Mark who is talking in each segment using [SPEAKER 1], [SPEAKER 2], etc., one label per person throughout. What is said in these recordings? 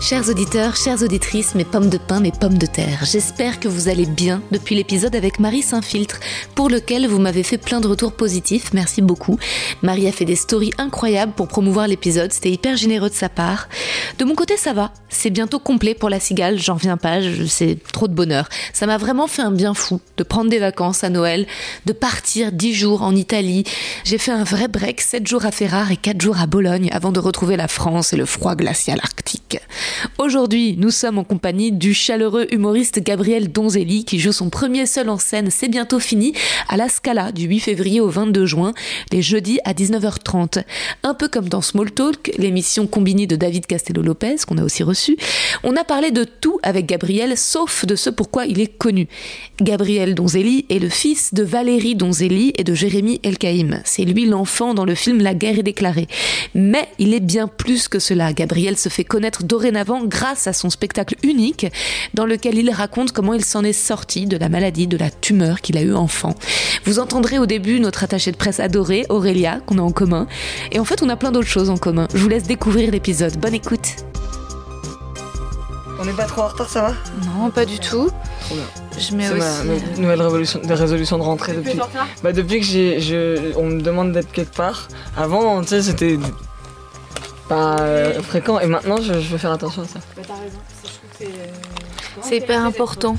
[SPEAKER 1] Chers auditeurs, chères auditrices, mes pommes de pain, mes pommes de terre, j'espère que vous allez bien depuis l'épisode avec Marie Saint-Filtre, pour lequel vous m'avez fait plein de retours positifs, merci beaucoup. Marie a fait des stories incroyables pour promouvoir l'épisode, c'était hyper généreux de sa part. De mon côté, ça va, c'est bientôt complet pour la cigale, j'en reviens pas, c'est trop de bonheur. Ça m'a vraiment fait un bien fou de prendre des vacances à Noël, de partir 10 jours en Italie. J'ai fait un vrai break, 7 jours à Ferrare et 4 jours à Bologne avant de retrouver la France et le froid glacial arctique. Aujourd'hui, nous sommes en compagnie du chaleureux humoriste Gabriel Donzelli qui joue son premier seul en scène C'est bientôt fini à la Scala du 8 février au 22 juin, les jeudis à 19h30. Un peu comme dans Small Talk, l'émission combinée de David Castello-Lopez qu'on a aussi reçu, on a parlé de tout avec Gabriel sauf de ce pourquoi il est connu. Gabriel Donzelli est le fils de Valérie Donzelli et de Jérémy Elkaïm. C'est lui l'enfant dans le film La guerre est déclarée. Mais il est bien plus que cela. Gabriel se fait connaître dorénavant grâce à son spectacle unique dans lequel il raconte comment il s'en est sorti de la maladie, de la tumeur qu'il a eu enfant. Vous entendrez au début notre attachée de presse adorée, Aurélia, qu'on a en commun. Et en fait, on a plein d'autres choses en commun. Je vous laisse découvrir l'épisode. Bonne écoute.
[SPEAKER 2] On n'est pas trop en retard, ça va?
[SPEAKER 1] Non, pas du tout.
[SPEAKER 2] Trop bien.
[SPEAKER 1] Je mets
[SPEAKER 2] C'est ma,
[SPEAKER 1] aussi.
[SPEAKER 2] ma nouvelle révolution, de résolution de rentrée depuis. Bah depuis que j'ai, je, on me demande d'être quelque part. Avant, tu sais, c'était pas euh, fréquent et maintenant, je, je veux faire attention à ça.
[SPEAKER 1] C'est hyper important.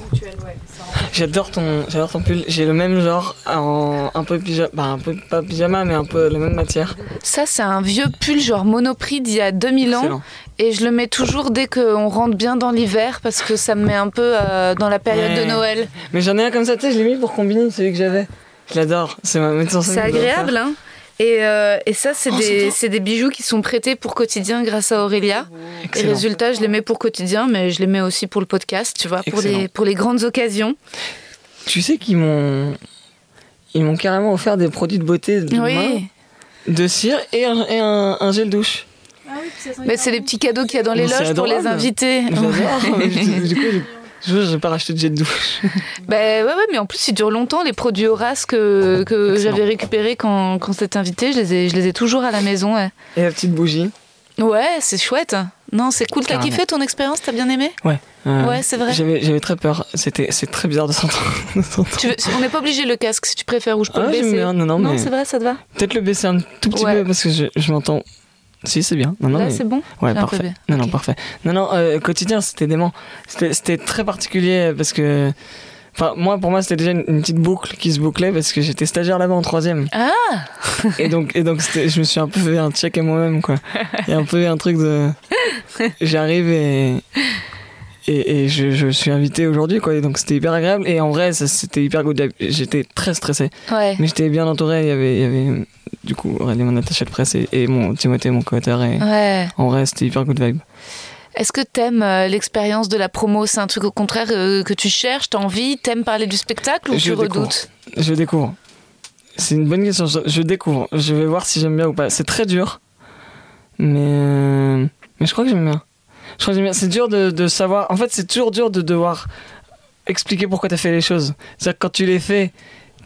[SPEAKER 2] J'adore ton, j'adore ton pull. J'ai le même genre, en un peu pyjama, bah un peu pas pyjama, mais un peu la même matière.
[SPEAKER 1] Ça, c'est un vieux pull genre Monoprix d'il y a 2000 ans.
[SPEAKER 2] Excellent.
[SPEAKER 1] Et je le mets toujours dès qu'on rentre bien dans l'hiver parce que ça me met un peu euh, dans la période de Noël.
[SPEAKER 2] Mais j'en ai un comme ça, tu sais, je l'ai mis pour combiner celui que j'avais. Je l'adore. C'est ma médecin.
[SPEAKER 1] C'est agréable, hein et, euh, et ça, c'est
[SPEAKER 2] Oh, c'est
[SPEAKER 1] des, bijoux qui sont prêtés pour quotidien grâce à Aurélia. Et
[SPEAKER 2] Excellent.
[SPEAKER 1] résultat, je les mets pour quotidien, mais je les mets aussi pour le podcast, tu vois, pour
[SPEAKER 2] Excellent.
[SPEAKER 1] les, pour les grandes occasions.
[SPEAKER 2] Tu sais qu'ils m'ont, ils m'ont carrément offert des produits de beauté de main,
[SPEAKER 1] Oui,
[SPEAKER 2] de cire et un, et un, un gel douche.
[SPEAKER 1] mais c'est les petits cadeaux qu'il y a dans les loges pour les invités.
[SPEAKER 2] J'adore. Je- du coup, je- j'ai pas racheté de jet douche.
[SPEAKER 1] Ben ouais, ouais, mais en plus, ils durent longtemps. Les produits Horace que, que
[SPEAKER 2] Excellent.
[SPEAKER 1] j'avais récupérés quand, quand c'était invité, je les, ai, je les ai toujours à la maison. Ouais,
[SPEAKER 2] Et la petite bougie.
[SPEAKER 1] ouais c'est chouette. Non, c'est cool. T'as kiffé ton expérience? T'as bien aimé?
[SPEAKER 2] Ouais. euh,
[SPEAKER 1] Ouais, c'est vrai.
[SPEAKER 2] J'avais, très peur. C'était, c'est très bizarre de s'entendre. de
[SPEAKER 1] On n'est pas obligé le casque si tu préfères ou je peux
[SPEAKER 2] Ah,
[SPEAKER 1] le baisser.
[SPEAKER 2] bien. Non, non, mais
[SPEAKER 1] c'est vrai, ça te va?
[SPEAKER 2] peut-être le baisser un tout petit
[SPEAKER 1] Ouais.
[SPEAKER 2] peu parce que je, je m'entends. Si, c'est bien. Non, non,
[SPEAKER 1] Là,
[SPEAKER 2] mais-
[SPEAKER 1] c'est bon
[SPEAKER 2] Ouais, parfait. Non, non, parfait. Non, non, euh, quotidien, c'était dément. C'était, c'était très particulier parce que. Enfin, moi, pour moi, c'était déjà une, une petite boucle qui se bouclait parce que j'étais stagiaire là-bas en troisième.
[SPEAKER 1] Ah
[SPEAKER 2] Et donc, et donc je me suis un peu fait un check à moi-même, quoi. Il y a un peu un truc de. J'arrive et. Et, et je, je suis invité aujourd'hui, quoi. Et donc, c'était hyper agréable. Et en vrai, c'était hyper good. J'étais très stressé.
[SPEAKER 1] Ouais.
[SPEAKER 2] Mais j'étais bien entouré. Il y avait, il y avait du coup, Aurélie, mon attaché de presse, et, et mon Timothée, mon co-auteur. Et
[SPEAKER 1] Ouais.
[SPEAKER 2] en vrai, c'était hyper good vibe.
[SPEAKER 1] Est-ce que t'aimes euh, l'expérience de la promo? C'est un truc au contraire euh, que tu cherches, t'as envie? T'aimes parler du spectacle ou
[SPEAKER 2] Je
[SPEAKER 1] tu
[SPEAKER 2] découvre.
[SPEAKER 1] redoutes?
[SPEAKER 2] Je découvre. C'est une bonne question. Je, je découvre. Je vais voir si j'aime bien ou pas. C'est très dur. Mais, euh, mais je crois que j'aime bien. Je crois que j'aime bien. C'est dur de, de savoir. En fait, c'est toujours dur de devoir expliquer pourquoi t'as fait les choses. C'est-à-dire que quand tu les fais,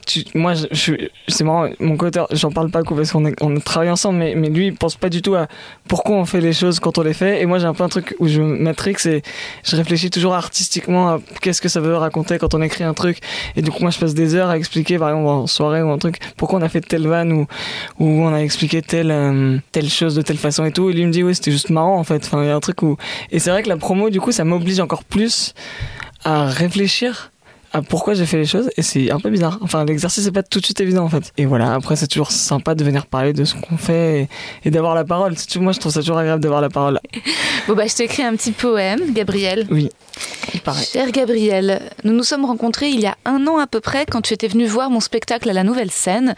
[SPEAKER 2] tu, moi, je, je, c'est marrant, mon côté, j'en parle pas beaucoup parce qu'on est, on travaille ensemble, mais, mais lui, il pense pas du tout à pourquoi on fait les choses quand on les fait. Et moi, j'ai un peu un truc où je matrix et je réfléchis toujours artistiquement à qu'est-ce que ça veut raconter quand on écrit un truc. Et du coup, moi, je passe des heures à expliquer, par exemple, en soirée ou un truc, pourquoi on a fait telle vanne ou, ou on a expliqué telle, euh, telle chose de telle façon et tout. Et lui, il me dit, oui, c'était juste marrant, en fait. Enfin, il y a un truc où, et c'est vrai que la promo, du coup, ça m'oblige encore plus à réfléchir à pourquoi j'ai fait les choses et c'est un peu bizarre. Enfin, l'exercice n'est pas tout de suite évident en fait. Et voilà, après c'est toujours sympa de venir parler de ce qu'on fait et, d'avoir la parole. Moi, je trouve ça toujours agréable d'avoir la parole.
[SPEAKER 1] Bon bah, je t'écris un petit poème, Gabriel.
[SPEAKER 2] Oui.
[SPEAKER 1] Pareil. Cher Gabriel, nous nous sommes rencontrés il y a un an à peu près quand tu étais venu voir mon spectacle à la Nouvelle Scène.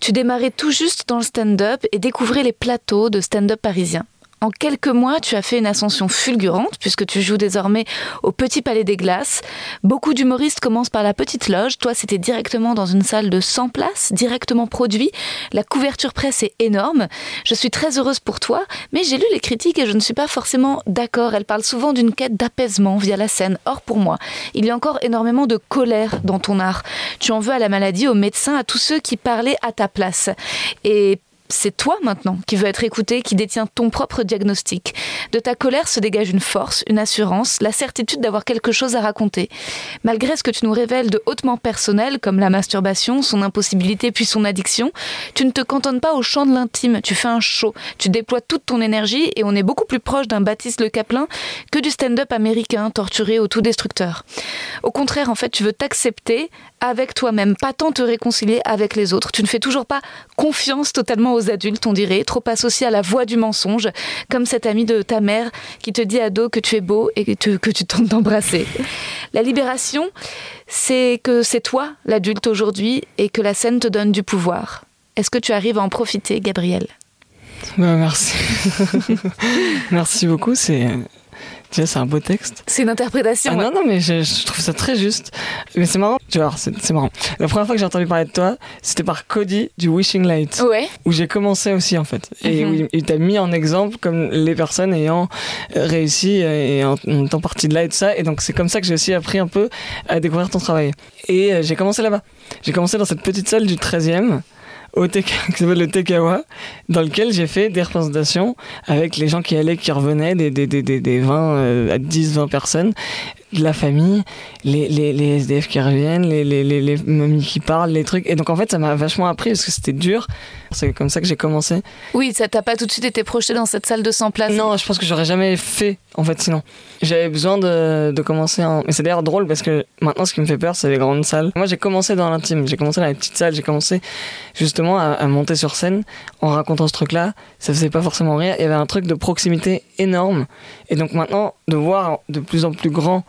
[SPEAKER 1] Tu démarrais tout juste dans le stand-up et découvrais les plateaux de stand-up parisiens. En quelques mois, tu as fait une ascension fulgurante puisque tu joues désormais au Petit Palais des Glaces. Beaucoup d'humoristes commencent par la Petite Loge. Toi, c'était directement dans une salle de 100 places, directement produit. La couverture presse est énorme. Je suis très heureuse pour toi, mais j'ai lu les critiques et je ne suis pas forcément d'accord. Elles parlent souvent d'une quête d'apaisement via la scène. Or, pour moi, il y a encore énormément de colère dans ton art. Tu en veux à la maladie, aux médecins, à tous ceux qui parlaient à ta place. Et c'est toi maintenant qui veux être écouté, qui détient ton propre diagnostic. De ta colère se dégage une force, une assurance, la certitude d'avoir quelque chose à raconter. Malgré ce que tu nous révèles de hautement personnel, comme la masturbation, son impossibilité puis son addiction, tu ne te cantonnes pas au champ de l'intime, tu fais un show, tu déploies toute ton énergie et on est beaucoup plus proche d'un Baptiste Le Caplin que du stand-up américain torturé au tout destructeur. Au contraire, en fait, tu veux t'accepter avec toi-même, pas tant te réconcilier avec les autres. Tu ne fais toujours pas confiance totalement aux adultes, on dirait, trop associé à la voix du mensonge, comme cet ami de ta mère qui te dit à dos que tu es beau et que tu, que tentes d'embrasser. La libération, c'est que c'est toi l'adulte aujourd'hui et que la scène te donne du pouvoir. Est-ce que tu arrives à en profiter, Gabriel?
[SPEAKER 2] Bah, Merci. merci beaucoup. C'est c'est un beau texte.
[SPEAKER 1] C'est une interprétation.
[SPEAKER 2] Ah, Non, non, mais je, trouve ça très juste. Mais c'est marrant, tu vois, c'est marrant. La première fois que j'ai entendu parler de toi, c'était par Cody du Wishing Light.
[SPEAKER 1] Ouais.
[SPEAKER 2] Où j'ai commencé aussi, en fait. Et mhm. où il t'a mis en exemple comme les personnes ayant réussi et en, en étant partie de là et tout ça. Et donc, c'est comme ça que j'ai aussi appris un peu à découvrir ton travail. Et euh, j'ai commencé là-bas. J'ai commencé dans cette petite salle du 13e au qui s'appelle le Tekawa, dans lequel j'ai fait des représentations avec les gens qui allaient, qui revenaient, des, des, des, des 20 euh, à 10, 20 personnes, de la famille, les, les, les SDF qui reviennent, les, les, les, les mamies qui parlent, les trucs. Et donc en fait, ça m'a vachement appris parce que c'était dur. C'est comme ça que j'ai commencé.
[SPEAKER 1] Oui, ça t'a pas tout de suite été projeté dans cette salle de 100 places
[SPEAKER 2] Non, je pense que j'aurais jamais fait en fait sinon. J'avais besoin de, de commencer en... Mais c'est d'ailleurs drôle parce que maintenant ce qui me fait peur c'est les grandes salles. Moi j'ai commencé dans l'intime, j'ai commencé dans les petites salles, j'ai commencé justement à, à, monter sur scène en racontant ce truc-là. Ça faisait pas forcément rire, il y avait un truc de proximité énorme. Et donc maintenant de voir de plus en plus grand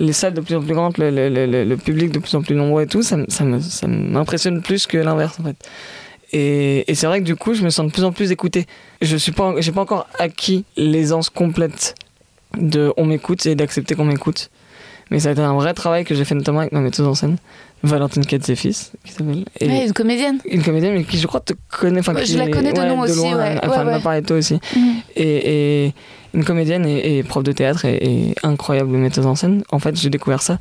[SPEAKER 2] les salles de plus en plus grandes, le, le, le, le, public de plus en plus nombreux et tout, ça, ça m'impressionne plus que l'inverse en fait. Et, et c'est vrai que du coup, je me sens de plus en plus écouté. Je suis pas, j'ai pas encore acquis l'aisance complète de on m'écoute et d'accepter qu'on m'écoute. Mais ça a été un vrai travail que j'ai fait notamment avec ma metteuse en scène, Valentine Katzefis, qui s'appelle.
[SPEAKER 1] Ouais, une comédienne.
[SPEAKER 2] Une comédienne, mais qui je crois te connaît. Enfin,
[SPEAKER 1] je la connais de nom aussi, loin, ouais.
[SPEAKER 2] Enfin,
[SPEAKER 1] ouais,
[SPEAKER 2] ouais. parlé de toi aussi. Mm. Et, et, une comédienne et, prof de théâtre et, incroyable metteuse en scène. En fait, j'ai découvert ça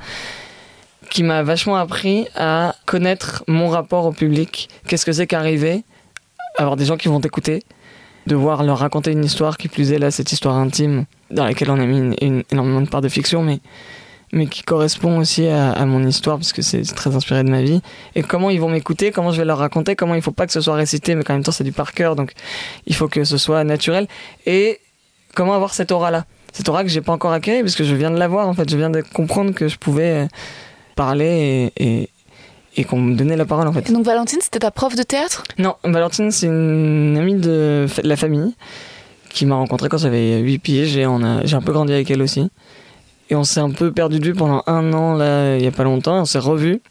[SPEAKER 2] qui m'a vachement appris à connaître mon rapport au public. Qu'est-ce que c'est qu'arriver, avoir des gens qui vont t'écouter, devoir leur raconter une histoire qui plus est là, cette histoire intime dans laquelle on a mis énormément de part de fiction, mais, mais qui correspond aussi à, mon histoire parce que c'est très inspiré de ma vie. Et comment ils vont m'écouter, comment je vais leur raconter, comment il faut pas que ce soit récité, mais qu'en même temps c'est du par cœur, donc il faut que ce soit naturel. Et comment avoir cette aura-là? Cette aura que j'ai pas encore acquis parce que je viens de l'avoir en fait, je viens de comprendre que je pouvais parler et, et, et qu'on me donnait la parole en fait.
[SPEAKER 1] Et donc Valentine, c'était ta prof de théâtre?
[SPEAKER 2] Non, Valentine, c'est une amie de la famille qui m'a rencontré quand j'avais 8 pieds. J'ai un peu grandi avec elle aussi. Et on s'est un peu perdu de vue pendant un an, là, il y a pas longtemps. On s'est revus.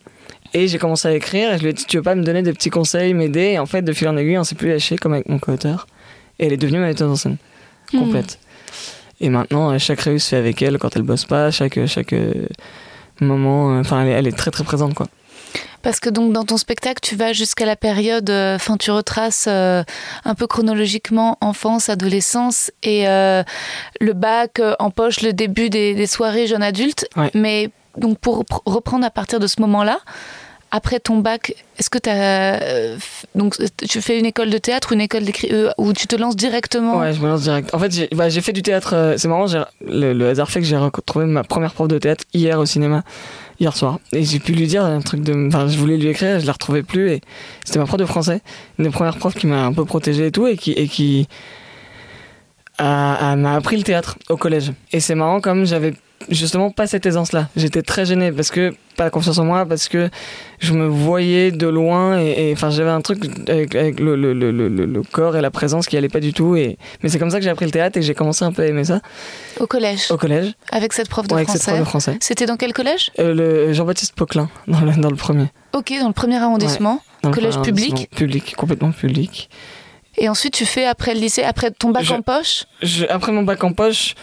[SPEAKER 2] Et j'ai commencé à écrire et je lui ai dit, tu veux pas me donner des petits conseils, m'aider? Et en fait, de fil en aiguille, on s'est plus lâché comme avec mon co-auteur. Et elle est devenue ma metteuse en scène. Complète. Mmh. Et maintenant, chaque réus fait avec elle quand elle bosse pas, chaque, chaque moment. Enfin, elle, elle, est très très présente, quoi.
[SPEAKER 1] Parce que donc dans ton spectacle, tu vas jusqu'à la période, enfin tu retraces euh, un peu chronologiquement enfance, adolescence et euh, le bac euh, en poche, le début des, des soirées jeunes adultes.
[SPEAKER 2] Ouais.
[SPEAKER 1] Mais donc pour reprendre à partir de ce moment-là,
[SPEAKER 3] après ton bac, est-ce que tu as. euh, donc, tu fais une école de théâtre ou une école d'écrit euh, où tu te lances directement?
[SPEAKER 2] Ouais, je me lance direct. En fait, j'ai bah, fait du théâtre. euh, c'est marrant, le, hasard fait que j'ai retrouvé ma première prof de théâtre hier au cinéma, hier soir. Et j'ai pu lui dire un truc de. Enfin, je voulais lui écrire, je la retrouvais plus. Et c'était ma prof de français, une des premières profs qui m'a un peu protégé et tout, et qui. Et qui m'a appris le théâtre au collège. Et c'est marrant, comme j'avais justement pas cette aisance-là. J'étais très gêné parce que pas confiance en moi, parce que je me voyais de loin et enfin j'avais un truc avec, avec le, le, le, le, le corps et la présence qui allait pas du tout. Et mais c'est comme ça que j'ai appris le théâtre et que j'ai commencé un peu à aimer ça
[SPEAKER 3] Au collège
[SPEAKER 2] au collège
[SPEAKER 3] Avec cette prof de
[SPEAKER 2] ouais, avec cette
[SPEAKER 3] français
[SPEAKER 2] prof de français.
[SPEAKER 3] C'était dans quel collège?
[SPEAKER 2] Euh, le Jean-Baptiste Poquelin dans le, dans le premier.
[SPEAKER 3] Ok, dans le premier arrondissement. Collège
[SPEAKER 2] premier
[SPEAKER 3] public
[SPEAKER 2] arrondissement. Public, complètement public.
[SPEAKER 3] Et ensuite, tu fais après le lycée, après ton bac
[SPEAKER 2] Je-
[SPEAKER 3] en poche?
[SPEAKER 2] Je- après mon bac en poche,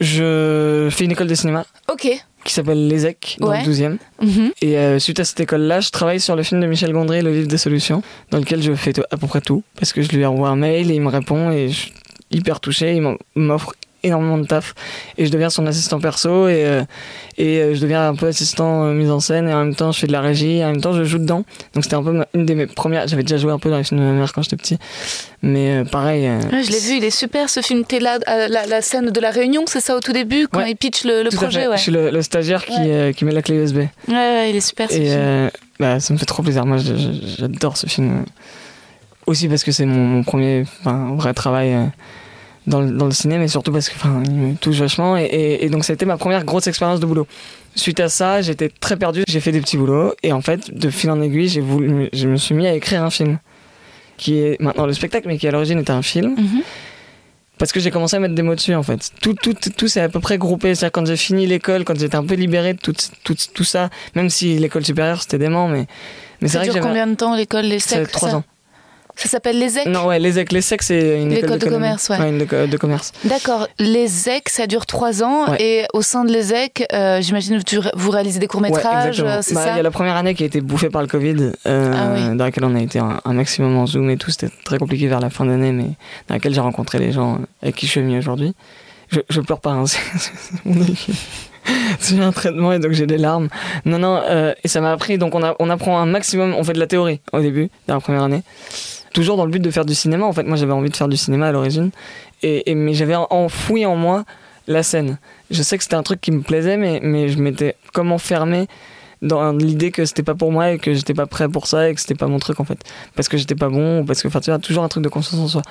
[SPEAKER 2] je fais une école de cinéma
[SPEAKER 3] Ok.
[SPEAKER 2] qui s'appelle l'ESEC dans
[SPEAKER 3] Ouais.
[SPEAKER 2] le 12e.
[SPEAKER 3] Mhm.
[SPEAKER 2] Et euh, suite à cette école-là, je travaille sur le film de Michel Gondry, Le Livre des Solutions, dans lequel je fais à peu près tout. Parce que je lui envoie un mail et il me répond et je suis hyper touché. Il m'offre énormément de taf. Et je deviens son assistant perso et, euh, et euh, je deviens un peu assistant euh, mise en scène et en même temps je fais de la régie et en même temps je joue dedans. Donc c'était un peu une de mes premières. J'avais déjà joué un peu dans les films de ma mère quand j'étais petit. Mais euh, pareil.
[SPEAKER 3] Ouais, je l'ai vu, il est super ce film. T'es là, la, la scène de la réunion, c'est ça au tout début, quand
[SPEAKER 2] Ouais.
[SPEAKER 3] il pitch le, projet, ouais.
[SPEAKER 2] Je suis le, le stagiaire qui, qui met la clé USB.
[SPEAKER 3] ouais. Il est super ce
[SPEAKER 2] Et
[SPEAKER 3] film.
[SPEAKER 2] bah, ça me fait trop plaisir. Moi, j'adore ce film. Aussi parce que c'est mon, mon premier vrai travail dans, le, dans le cinéma, mais surtout parce que enfin, il me touche vachement. Et, et, et donc, ça a été ma première grosse expérience de boulot. Suite à ça, j'étais très perdu. J'ai fait des petits boulots. Et en fait, de fil en aiguille, j'ai voulu, je me suis mis à écrire un film. Qui est maintenant le spectacle, mais qui à l'origine était un film.
[SPEAKER 3] Mhm.
[SPEAKER 2] Parce que j'ai commencé à mettre des mots dessus en fait. Tout, tout, tout s'est à peu près groupé. C'est-à-dire quand j'ai fini l'école, quand j'étais un peu libéré de tout, tout, tout ça, même si l'école supérieure c'était dément, mais, mais c'est vrai que
[SPEAKER 3] dure
[SPEAKER 2] j'avais.
[SPEAKER 3] combien de temps l'école, les
[SPEAKER 2] C'est
[SPEAKER 3] secs
[SPEAKER 2] trois ans.
[SPEAKER 3] Ça s'appelle les EC
[SPEAKER 2] Non, ouais, les EC, les SEC, c'est une école
[SPEAKER 3] de commerce, ouais.
[SPEAKER 2] une de, de commerce.
[SPEAKER 3] D'accord, les EC, ça dure trois ans,
[SPEAKER 2] Ouais.
[SPEAKER 3] et au sein de les EC, euh, j'imagine que vous réalisez des courts-métrages, euh, c'est
[SPEAKER 2] Bah,
[SPEAKER 3] ça
[SPEAKER 2] Il y a la première année qui a été bouffée par le Covid, euh,
[SPEAKER 3] Ah oui.
[SPEAKER 2] dans laquelle on a été un, un maximum en Zoom et tout. C'était très compliqué vers la fin d'année, mais dans laquelle j'ai rencontré les gens avec qui je suis ami aujourd'hui. Je, je pleure pas, hein. J'ai un traitement et donc j'ai des larmes. Non, non, euh, et ça m'a appris. Donc on, a, on apprend un maximum, on fait de la théorie au début, dans la première année. Toujours dans le but de faire du cinéma. En fait, moi j'avais envie de faire du cinéma à l'origine. Et, mais j'avais enfoui en moi la scène. Je sais que c'était un truc qui me plaisait, mais, mais je m'étais comme enfermé dans l'idée que c'était pas pour moi et que j'étais pas prêt pour ça et que c'était pas mon truc en fait parce que j'étais pas bon ou parce que enfin tu vois toujours un truc de confiance en soi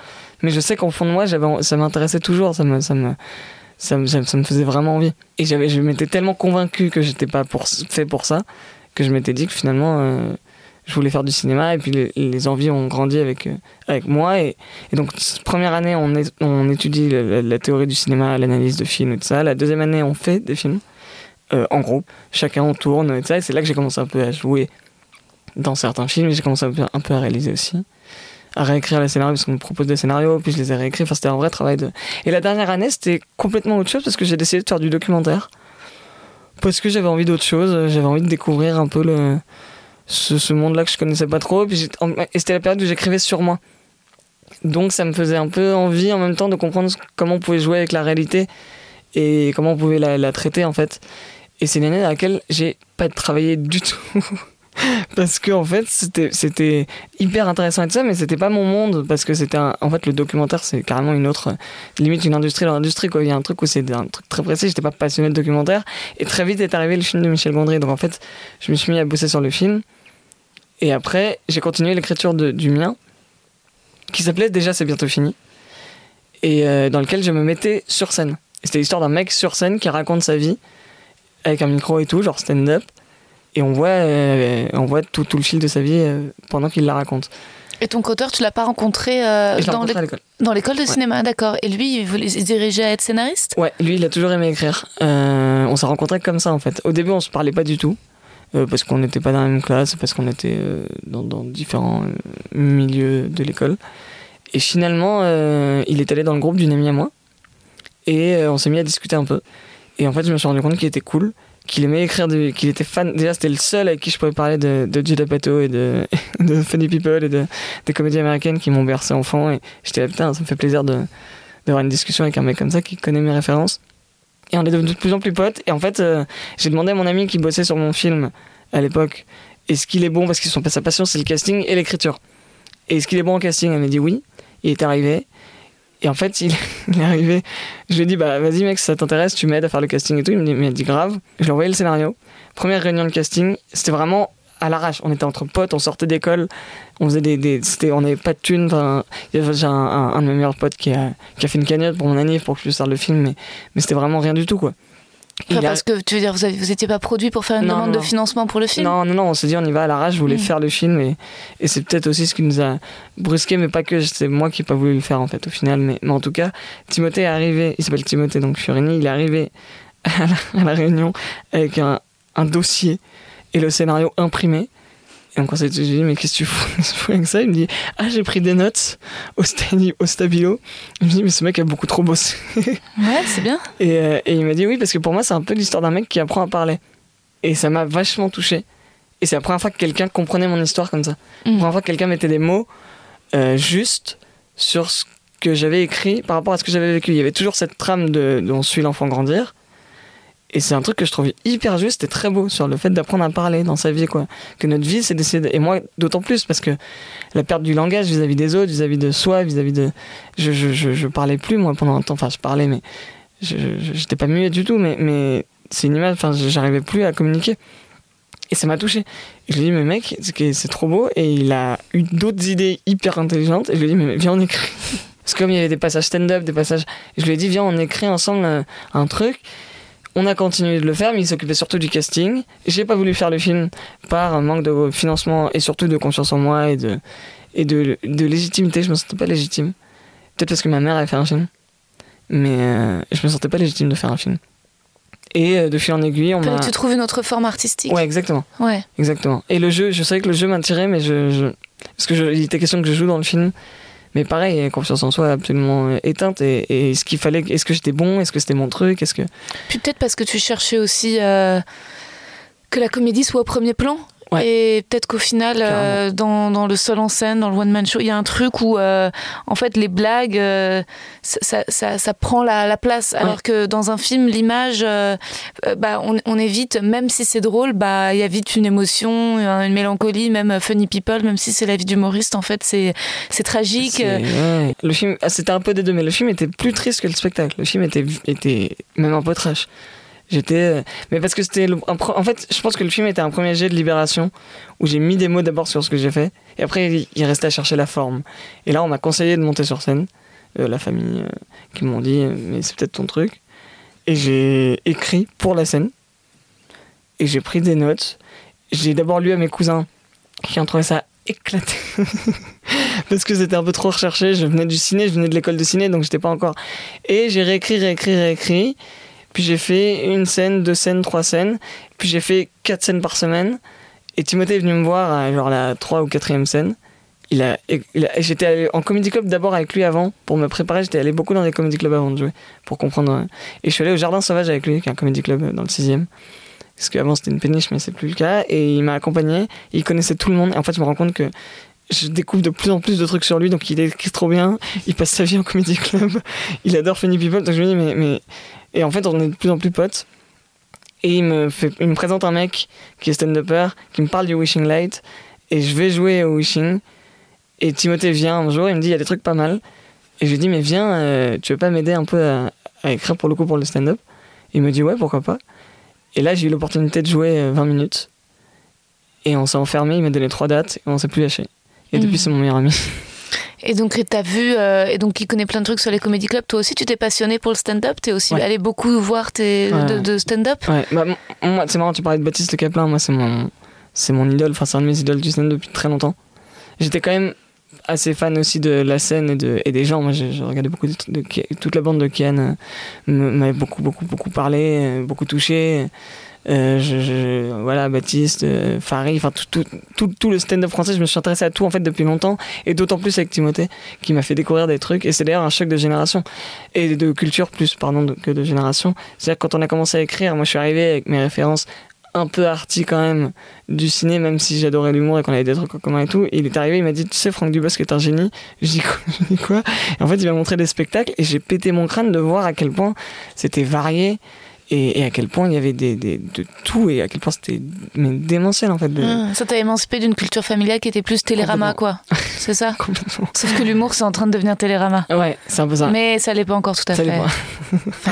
[SPEAKER 2] mais je sais qu'au fond de moi ça m'intéressait toujours ça me ça me ça me, ça me faisait vraiment envie et je m'étais tellement convaincu que j'étais pas pour, fait pour ça que je m'étais dit que finalement euh, je voulais faire du cinéma et puis les, envies ont grandi avec euh, avec moi et, et donc première année on, étudie la théorie du cinéma l'analyse de films et tout ça. La deuxième année on fait des films euh, en groupe. Chacun on tourne et tout ça. Et c'est là que j'ai commencé un peu à jouer dans certains films et j'ai commencé un peu, un peu à réaliser aussi à réécrire les scénarios parce qu'on me propose des scénarios puis je les ai réécrits. Enfin c'était un vrai travail de et la dernière année c'était complètement autre chose parce que j'ai décidé de faire du documentaire parce que j'avais envie d'autre chose. J'avais envie de découvrir un peu le ce, ce monde là que je connaissais pas trop. Et, c'était la période où j'écrivais sur moi. Donc ça me faisait un peu envie en même temps de comprendre comment on pouvait jouer avec la réalité et comment on pouvait la, traiter en fait. Et c'est l'année dans laquelle j'ai pas travaillé du tout. Parce que en fait c'était hyper intéressant et tout ça mais c'était pas mon monde. Parce que c'était en fait le documentaire c'est carrément une autre limite une industrie dans l'industrie quoi. Il y a un truc où c'est un truc très précis. J'étais pas passionné de documentaire. Et très vite est arrivé le film de Michel Gondry. Donc en fait je me suis mis à bosser sur le film et après j'ai continué l'écriture du mien qui s'appelait déjà c'est bientôt fini et euh, dans lequel je me mettais sur scène c'était l'histoire d'un mec sur scène qui raconte sa vie avec un micro et tout genre stand-up et on voit, euh, on voit tout, tout le fil de sa vie euh, pendant qu'il la raconte.
[SPEAKER 3] Et ton auteur, tu l'as pas rencontré euh, dans
[SPEAKER 2] l'école.
[SPEAKER 3] dans l'école de cinéma, d'accord. Et lui, il, voulait, il se dirigeait à être scénariste?
[SPEAKER 2] Ouais, lui, il a toujours aimé écrire. Euh, on s'est rencontrés comme ça, en fait. Au début, on se parlait pas du tout, euh, parce qu'on n'était pas dans la même classe, parce qu'on était euh, dans, différents euh, milieux de l'école. Et finalement, il est allé dans le groupe d'une amie à moi, et on s'est mis à discuter un peu. Et en fait, je me suis rendu compte qu'il était cool, qu'il aimait écrire, qu'il était fan. Déjà, c'était le seul avec qui je pouvais parler de, de Judd Apatow et de, de Funny People et de, des comédies américaines qui m'ont bercé enfant. Et j'étais là, putain, ça me fait plaisir d'avoir une discussion avec un mec comme ça qui connaît mes références. Et on est devenus de plus en plus potes. Et en fait, euh, j'ai demandé à mon ami qui bossait sur mon film à l'époque est-ce qu'il est bon parce qu'ils sont sa passion, c'est le casting et l'écriture. Et est-ce qu'il est bon en casting? Elle m'a dit oui. Il est arrivé. Et en fait, il, est arrivé. Je lui ai dit, bah vas-y mec, si ça t'intéresse, tu m'aides à faire le casting et tout. Il m'a dit, grave. Je lui ai envoyé le scénario. Première réunion de casting, c'était vraiment à l'arrache. On était entre potes, on sortait d'école, on faisait des, c'était, on n'avait pas de thunes. y avait un, un, de mes meilleurs potes qui a, qui a fait une cagnotte pour mon anniv pour que je puisse faire le film, mais, mais c'était vraiment rien du tout quoi.
[SPEAKER 3] parce que tu veux dire, vous, n'étiez étiez pas produit pour faire une demande de financement pour le film?
[SPEAKER 2] Non, non, non, on s'est dit on y va à l'arrache, je voulais hmm. faire le film et, et c'est peut-être aussi ce qui nous a brusqué, mais pas que, c'est moi qui n'ai pas voulu le faire en fait au final. Mais, mais en tout cas, Timothée est arrivé, il s'appelle Timothée donc Fiorini, il est arrivé à la, à la réunion avec un, un dossier et le scénario imprimé. Et donc on s'est dit, mais qu'est-ce que tu fous avec ça? Il me dit, ah j'ai pris des notes au, au stabilo. Il me dit, mais ce mec a beaucoup trop bossé.
[SPEAKER 3] Ouais, c'est bien.
[SPEAKER 2] Et, euh, et il m'a dit, oui, parce que pour moi c'est un peu l'histoire d'un mec qui apprend à parler. Et ça m'a vachement touché. Et c'est la première fois que quelqu'un comprenait mon histoire comme ça. La mm. première fois que quelqu'un mettait des mots euh, justes sur ce que j'avais écrit par rapport à ce que j'avais vécu. Il y avait toujours cette trame de, de on suit l'enfant grandir. Et c'est un truc que je trouve hyper juste et très beau sur le fait d'apprendre à parler dans sa vie, quoi. Que notre vie, c'est d'essayer. Et moi, d'autant plus, parce que la perte du langage vis-à-vis des autres, vis-à-vis de soi, vis-à-vis de. Je, je, je, parlais plus, moi, pendant un temps. Enfin, je parlais, mais. J'étais pas muet du tout, mais, mais c'est une image. Enfin, j'arrivais plus à communiquer. Et ça m'a touché. Je lui ai dit, mais mec, c'est trop beau. Et il a eu d'autres idées hyper intelligentes. Et je lui ai dit, mais viens, on écrit. Parce que comme il y avait des passages stand-up, des passages. Je lui ai dit, viens, on écrit ensemble un, un truc. On a continué de le faire, mais il s'occupait surtout du casting. J'ai pas voulu faire le film par un manque de financement et surtout de confiance en moi et de, et de, de légitimité. Je me sentais pas légitime. Peut-être parce que ma mère avait fait un film. Mais euh, je me sentais pas légitime de faire un film. Et euh, de fil en aiguille, on m'a.
[SPEAKER 3] Tu trouves une autre forme artistique.
[SPEAKER 2] Ouais, exactement.
[SPEAKER 3] Ouais.
[SPEAKER 2] Exactement. Et le jeu, je savais que le jeu m'attirait, mais je, je... parce que je, il était question que je joue dans le film. Mais pareil, confiance en soi absolument éteinte. Et, ce qu'il fallait, est-ce que j'étais bon Est-ce que c'était mon truc Est-ce que
[SPEAKER 3] peut-être parce que tu cherchais aussi euh, que la comédie soit au premier plan. Et peut-être qu'au final, euh, dans, dans, le seul en scène, dans le one-man show, il y a un truc où, euh, en fait, les blagues, euh, ça, ça, ça, prend la, la place. Alors que dans un film, l'image, bah, on, on, évite, même si c'est drôle, bah, il y a vite une émotion, une mélancolie, même Funny People, même si c'est la vie d'humoriste, en fait, c'est tragique.
[SPEAKER 2] Le film, ah, c'était un peu des deux, mais le film était plus triste que le spectacle. Le film était, était même un peu trash. J'étais, euh, mais parce que c'était, en fait, je pense que le film était un premier jet de libération où j'ai mis des mots d'abord sur ce que j'ai fait et après il restait à chercher la forme. Et là, on m'a conseillé de monter sur scène, euh, la famille euh, qui m'ont dit, mais c'est peut-être ton truc. Et j'ai écrit pour la scène et j'ai pris des notes. J'ai d'abord lu à mes cousins qui ont trouvé ça éclaté parce que c'était un peu trop recherché. Je venais du ciné, je venais de l'école de ciné, donc j'étais pas encore. Et j'ai réécrit, réécrit, réécrit. Puis j'ai fait une scène, deux scènes, trois scènes. Puis j'ai fait quatre scènes par semaine. Et Timothée est venu me voir à genre la trois ou quatrième scène. Il a, j'étais en comedy club d'abord avec lui avant pour me préparer. J'étais allé beaucoup dans des comedy clubs avant de jouer pour comprendre. Et je suis allé au Jardin Sauvage avec lui, qui est un comedy club dans le sixième. Parce qu'avant c'était une péniche, mais c'est plus le cas. Et il m'a accompagné. Il connaissait tout le monde. Et en fait, je me rends compte que je découvre de plus en plus de trucs sur lui. Donc il écrit trop bien. Il passe sa vie en comedy club. Il adore Funny People. Donc je me dis, mais, mais et en fait, on est de plus en plus potes. Et il me, fait, il me présente un mec qui est stand-upper, qui me parle du Wishing Light. Et je vais jouer au Wishing. Et Timothée vient un jour, il me dit il y a des trucs pas mal. Et je lui dis mais viens, euh, tu veux pas m'aider un peu à, écrire pour le coup pour le stand-up? Il me dit ouais, pourquoi pas. Et là, j'ai eu l'opportunité de jouer 20 euh, minutes. Et on s'est enfermé, il m'a donné trois dates et on s'est plus lâché. Et mmh. depuis, c'est mon meilleur ami.
[SPEAKER 3] Et donc, tu as vu, euh, et donc il connaît plein de trucs sur les comédie clubs. Toi aussi, tu t'es passionné pour le stand-up? Tu es aussi allé beaucoup voir tes, de, stand-up?
[SPEAKER 2] Ouais, bah, moi, c'est marrant, tu parlais de Baptiste Caplin. Moi, c'est mon, c'est mon idole. Enfin, c'est un de mes idoles du stand depuis très longtemps. J'étais quand même assez fan aussi de la scène et, de, et des gens. Moi, j'ai regardé beaucoup de, de, toute la bande de Kian euh, m'avait beaucoup, beaucoup, beaucoup parlé, euh, beaucoup touché. Euh, voilà, Baptiste, euh, Farid, enfin tout, tout, tout, le stand-up français, je me suis intéressé à tout en fait depuis longtemps, et d'autant plus avec Timothée, qui m'a fait découvrir des trucs, et c'est d'ailleurs un choc de génération, et de culture plus, pardon, que de génération. C'est-à-dire quand on a commencé à écrire, moi je suis arrivé avec mes références un peu arty quand même du ciné, même si j'adorais l'humour et qu'on avait des trucs en commun et tout. il est arrivé, il m'a dit, tu sais, Franck Dubosc est un génie. Je dis quoi, quoi? Et en fait, il m'a montré des spectacles et j'ai pété mon crâne de voir à quel point c'était varié et, à quel point il y avait des, des, de tout et à quel point c'était démentiel en fait. De...
[SPEAKER 1] Ah, ça t'a émancipé d'une culture familiale qui était plus télérama quoi. C'est ça
[SPEAKER 2] Complètement.
[SPEAKER 1] Sauf que l'humour c'est en train de devenir télérama.
[SPEAKER 2] Ouais, c'est un peu ça.
[SPEAKER 1] Mais ça l'est pas encore tout à
[SPEAKER 2] ça
[SPEAKER 1] fait.
[SPEAKER 2] Enfin...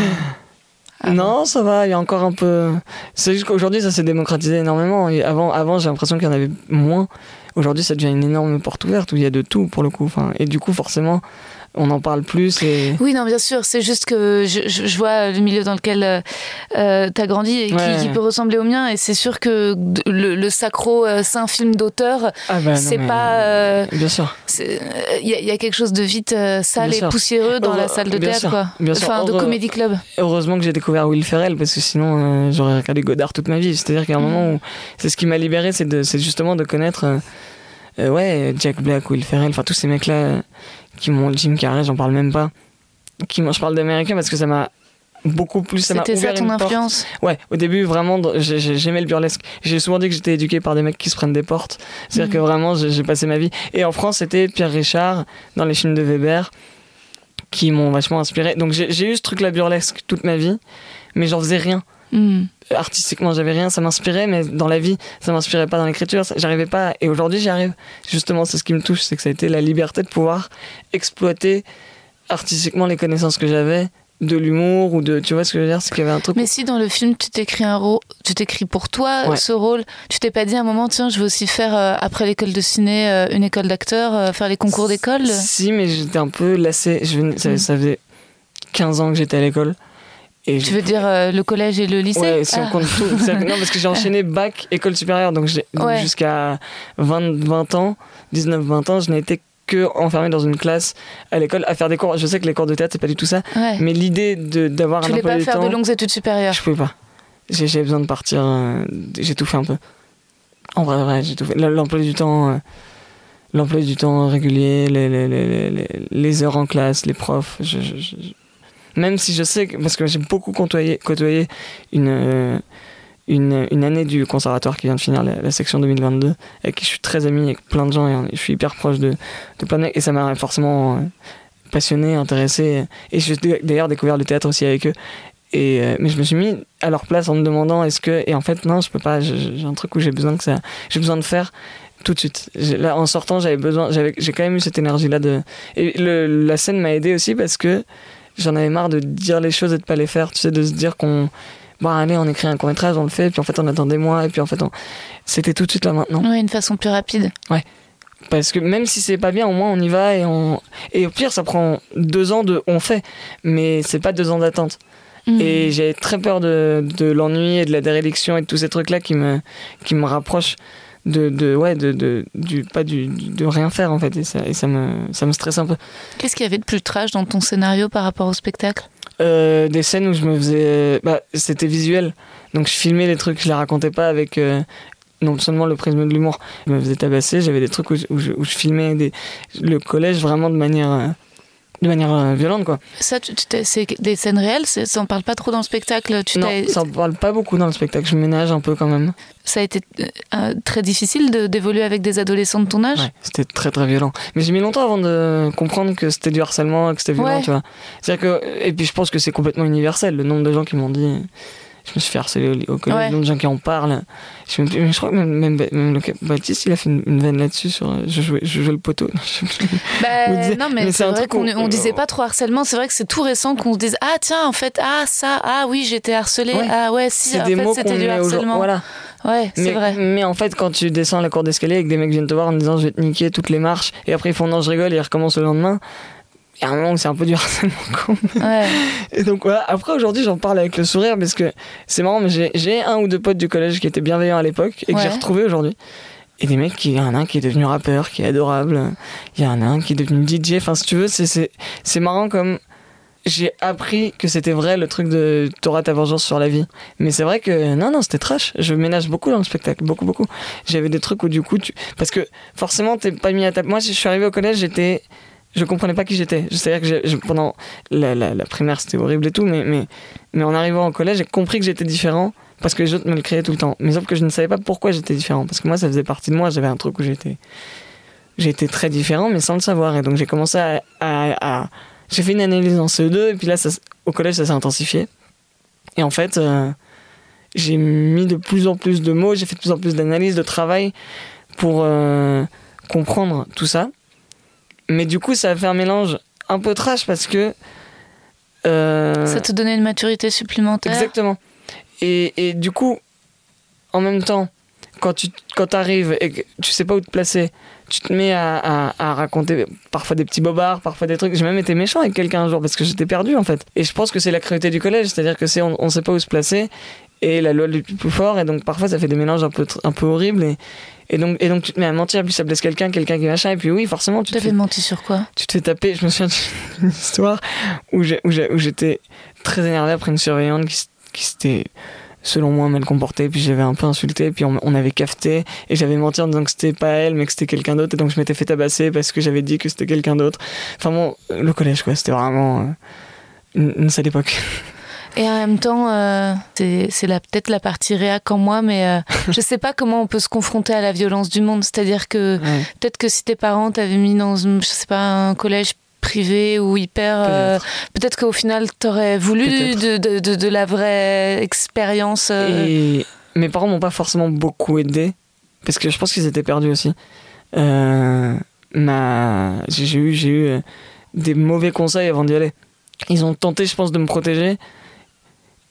[SPEAKER 2] Ah non, ça va, il y a encore un peu. C'est juste qu'aujourd'hui ça s'est démocratisé énormément. Et avant, avant j'ai l'impression qu'il y en avait moins. Aujourd'hui, ça devient une énorme porte ouverte où il y a de tout pour le coup. Enfin, et du coup, forcément, on en parle plus. Et...
[SPEAKER 1] Oui, non, bien sûr. C'est juste que je, je, vois le milieu dans lequel euh, euh tu as grandi et qui, peut ressembler au mien. Et c'est sûr que le, le sacro euh, saint film d'auteur,
[SPEAKER 2] ah bah
[SPEAKER 1] c'est pas. Euh,
[SPEAKER 2] bien sûr.
[SPEAKER 1] Il y, y, a quelque chose de vite sale et poussiéreux dans la salle de théâtre, quoi. enfin, de comédie club.
[SPEAKER 2] Heureusement que j'ai découvert Will Ferrell parce que sinon j'aurais regardé Godard toute ma vie. C'est-à-dire qu'il y a un mm. moment où c'est ce qui m'a libéré, c'est justement de connaître. ouais, Jack Black, Will Ferrell, enfin tous ces mecs-là qui m'ont Jim Carrey, j'en parle même pas. Qui je parle d'américain parce que ça m'a beaucoup plus ça
[SPEAKER 1] C'était ça ton influence
[SPEAKER 2] Ouais, au début vraiment j'aimais le burlesque. J'ai souvent dit que j'étais éduqué par des mecs qui se prennent des portes. C'est-à-dire que mhm. vraiment j'ai passé ma vie et en France c'était Pierre Richard dans les films de Weber qui m'ont vachement inspiré. Donc j'ai eu ce truc la burlesque toute ma vie, mais j'en faisais rien. Hmm. Artistiquement, j'avais rien, ça m'inspirait, mais dans la vie, ça m'inspirait pas dans l'écriture, j'arrivais pas. Et aujourd'hui, j'y arrive. Justement, c'est ce qui me touche, c'est que ça a été la liberté de pouvoir exploiter artistiquement les connaissances que j'avais de l'humour ou de tu vois ce que je veux dire c'est qu'il y avait un truc
[SPEAKER 1] mais si dans le film tu t'écris un rôle tu t'écris pour toi ce rôle tu t'es pas dit à un moment tiens je veux aussi faire euh, après l'école de ciné euh, une école d'acteur euh, faire les concours d'école?
[SPEAKER 2] si mais j'étais un peu lassé je, ça, hmm. ça, faisait 15 ans que j'étais à l'école
[SPEAKER 1] tu veux dire euh, le collège et le lycée
[SPEAKER 2] Ouais, si on ah. compte tout. non, parce que j'ai enchaîné bac, école supérieure, donc, jusqu'à 20, 20 ans, 19-20 ans, je n'ai été que enfermé dans une classe à l'école à faire des cours. Je sais que les cours de théâtre, c'est pas du tout ça, mais l'idée d'avoir un
[SPEAKER 1] emploi du temps... Tu voulais pas faire de longues études supérieures
[SPEAKER 2] Je pouvais pas. J'ai besoin de partir, euh, j'ai tout fait un peu. En vrai, vrai j'ai tout fait. L'emploi du temps... Euh, l'emploi du temps régulier, les, les, les, les, heures en classe, les profs, je même si je sais, que, parce que j'ai beaucoup côtoyé, euh, une, une, année du conservatoire qui vient de finir la, section 2022, avec qui je suis très ami avec plein de gens et je suis hyper proche de, plein de mecs, et ça m'a forcément euh, passionné, intéressé. Et j'ai d'ailleurs découvert le théâtre aussi avec eux. Et, euh, mais je me suis mis à leur place en me demandant est-ce que et en fait non je peux pas j'ai un truc où j'ai besoin que ça j'ai besoin de faire tout de suite là en sortant j'avais besoin j'avais j'ai quand même eu cette énergie là de et la scène m'a aidé aussi parce que j'en avais marre de dire les choses et de pas les faire, tu sais, de se dire qu'on bon allez on écrit un court métrage on le fait puis en fait on attend des mois et puis en fait on... c'était tout de suite là maintenant.
[SPEAKER 1] Ouais une façon plus rapide.
[SPEAKER 2] Ouais. Parce que même si c'est pas bien au moins on y va et on et au pire ça prend deux ans de on fait mais c'est pas deux ans d'attente. Mmh. et j'ai très peur de, de l'ennui et de la déréliction et de tous ces trucs là qui me qui me rapprochent de, de ouais de, de, du pas du, de rien faire en fait. Et ça, et ça me ça me stresse un peu.
[SPEAKER 1] Qu'est-ce qu'il y avait de plus trash dans ton scénario par rapport au spectacle?
[SPEAKER 2] Euh, des scènes où je me faisais bah, c'était visuel. Donc je filmais les trucs je les racontais pas avec euh, non seulement le prisme de l'humour. Je me faisais tabasser j'avais des trucs où je, où je, filmais des, le collège vraiment de manière euh, de manière euh, violente quoi.
[SPEAKER 1] Ça, c'est des scènes réelles, ça en parle pas trop dans le spectacle.
[SPEAKER 2] Tu non, ça en parle pas beaucoup dans le spectacle. Je ménage un peu quand même.
[SPEAKER 1] Ça a été euh, très difficile d'évoluer avec des adolescents de ton âge?
[SPEAKER 2] Ouais, c'était très très violent. Mais j'ai mis longtemps avant de comprendre que c'était du harcèlement, que c'était violent, tu vois. C'est-à-dire que et puis je pense que c'est complètement universel. Le nombre de gens qui m'ont dit je me suis fait harceler au, collège, ouais. de gens qui en parlent. Je, crois que même, même, le Baptiste, il a fait une, une veine là-dessus sur je jouais, je jouais le poteau.
[SPEAKER 1] bah, non, mais, c'est vrai qu'on on disait pas trop harcèlement. C'est vrai que c'est tout récent qu'on se dise ah tiens en fait ah ça ah oui j'étais harcelé ah ouais si en fait c'était du harcèlement.
[SPEAKER 2] Voilà.
[SPEAKER 1] Ouais, c'est vrai.
[SPEAKER 2] Mais en fait, quand tu descends la cour d'escalier et que des mecs viennent te voir en disant je vais te niquer toutes les marches, et après ils font non, je rigole et ils recommencent le lendemain, il y a un moment où c'est un peu du harcèlement
[SPEAKER 1] ouais.
[SPEAKER 2] Et donc voilà, après aujourd'hui j'en parle avec le sourire parce que c'est marrant, mais j'ai un ou deux potes du collège qui étaient bienveillants à l'époque et que j'ai retrouvé aujourd'hui. Et des mecs, il y en a un qui est devenu rappeur, qui est adorable. Il y en a un qui est devenu DJ. Enfin, si tu veux, c'est marrant comme j'ai appris que c'était vrai le truc de t'auras ta vengeance sur la vie. Mais c'est vrai que non, non, c'était trash. Je ménage beaucoup dans le spectacle, beaucoup, beaucoup. J'avais des trucs où du coup, tu... parce que forcément, t'es pas mis à ta. Moi, je suis arrivé au collège, j'étais je comprenais pas qui j'étais. C'est-à-dire que pendant la, primaire, c'était horrible et tout, mais, mais, en arrivant au collège, j'ai compris que j'étais différent parce que les autres me le créaient tout le temps. Mais sauf que je ne savais pas pourquoi j'étais différent. Parce que moi, ça faisait partie de moi. J'avais un truc où j'étais, j'étais très différent, mais sans le savoir. Et donc, j'ai commencé à, j'ai fait une analyse en CE2, et puis là, au collège, ça s'est intensifié. Et en fait, euh, j'ai mis de plus en plus de mots, j'ai fait de plus en plus d'analyses, de travail pour euh, comprendre tout ça. Mais du coup, ça a fait un mélange un peu trash parce que. euh,
[SPEAKER 1] Ça te donnait une maturité supplémentaire.
[SPEAKER 2] Exactement. Et, et du coup, en même temps, quand tu quand arrives et que tu sais pas où te placer, tu te mets à, à, à raconter parfois des petits bobards, parfois des trucs. J'ai même été méchant avec quelqu'un un jour parce que j'étais perdu en fait. Et je pense que c'est la cruauté du collège, c'est-à-dire que c'est on, on sait pas où se placer et la loi du plus fort et donc parfois ça fait des mélanges un peu un peu horribles et et donc, et donc tu te mets à mentir, puis ça blesse quelqu'un, quelqu'un qui machin, et puis oui, forcément, tu
[SPEAKER 1] T'avais menti sur quoi?
[SPEAKER 2] tu te fais taper. Je me souviens d'une histoire où j'étais très énervé après une surveillante qui, s'était, selon moi, mal comportée, puis j'avais un peu insulté, puis on, on avait cafeté, et j'avais menti en disant que c'était pas elle, mais que c'était quelqu'un d'autre, et donc je m'étais fait tabasser parce que j'avais dit que c'était quelqu'un d'autre. Enfin bon, le collège, quoi, c'était vraiment euh, une, une sale époque.
[SPEAKER 1] Et en même temps, euh, c'est peut-être la partie réac en moi, mais euh, je sais pas comment on peut se confronter à la violence du monde. C'est-à-dire que
[SPEAKER 2] Ouais.
[SPEAKER 1] peut-être que si tes parents t'avaient mis dans, je sais pas, un collège privé ou hyper, euh, peut-être qu'au final t'aurais voulu de, de, de, de la vraie expérience. euh,
[SPEAKER 2] Et mes parents m'ont pas forcément beaucoup aidé, parce que je pense qu'ils étaient perdus aussi. Ma... J'ai eu, des mauvais conseils avant d'y aller. Ils ont tenté, je pense, de me protéger,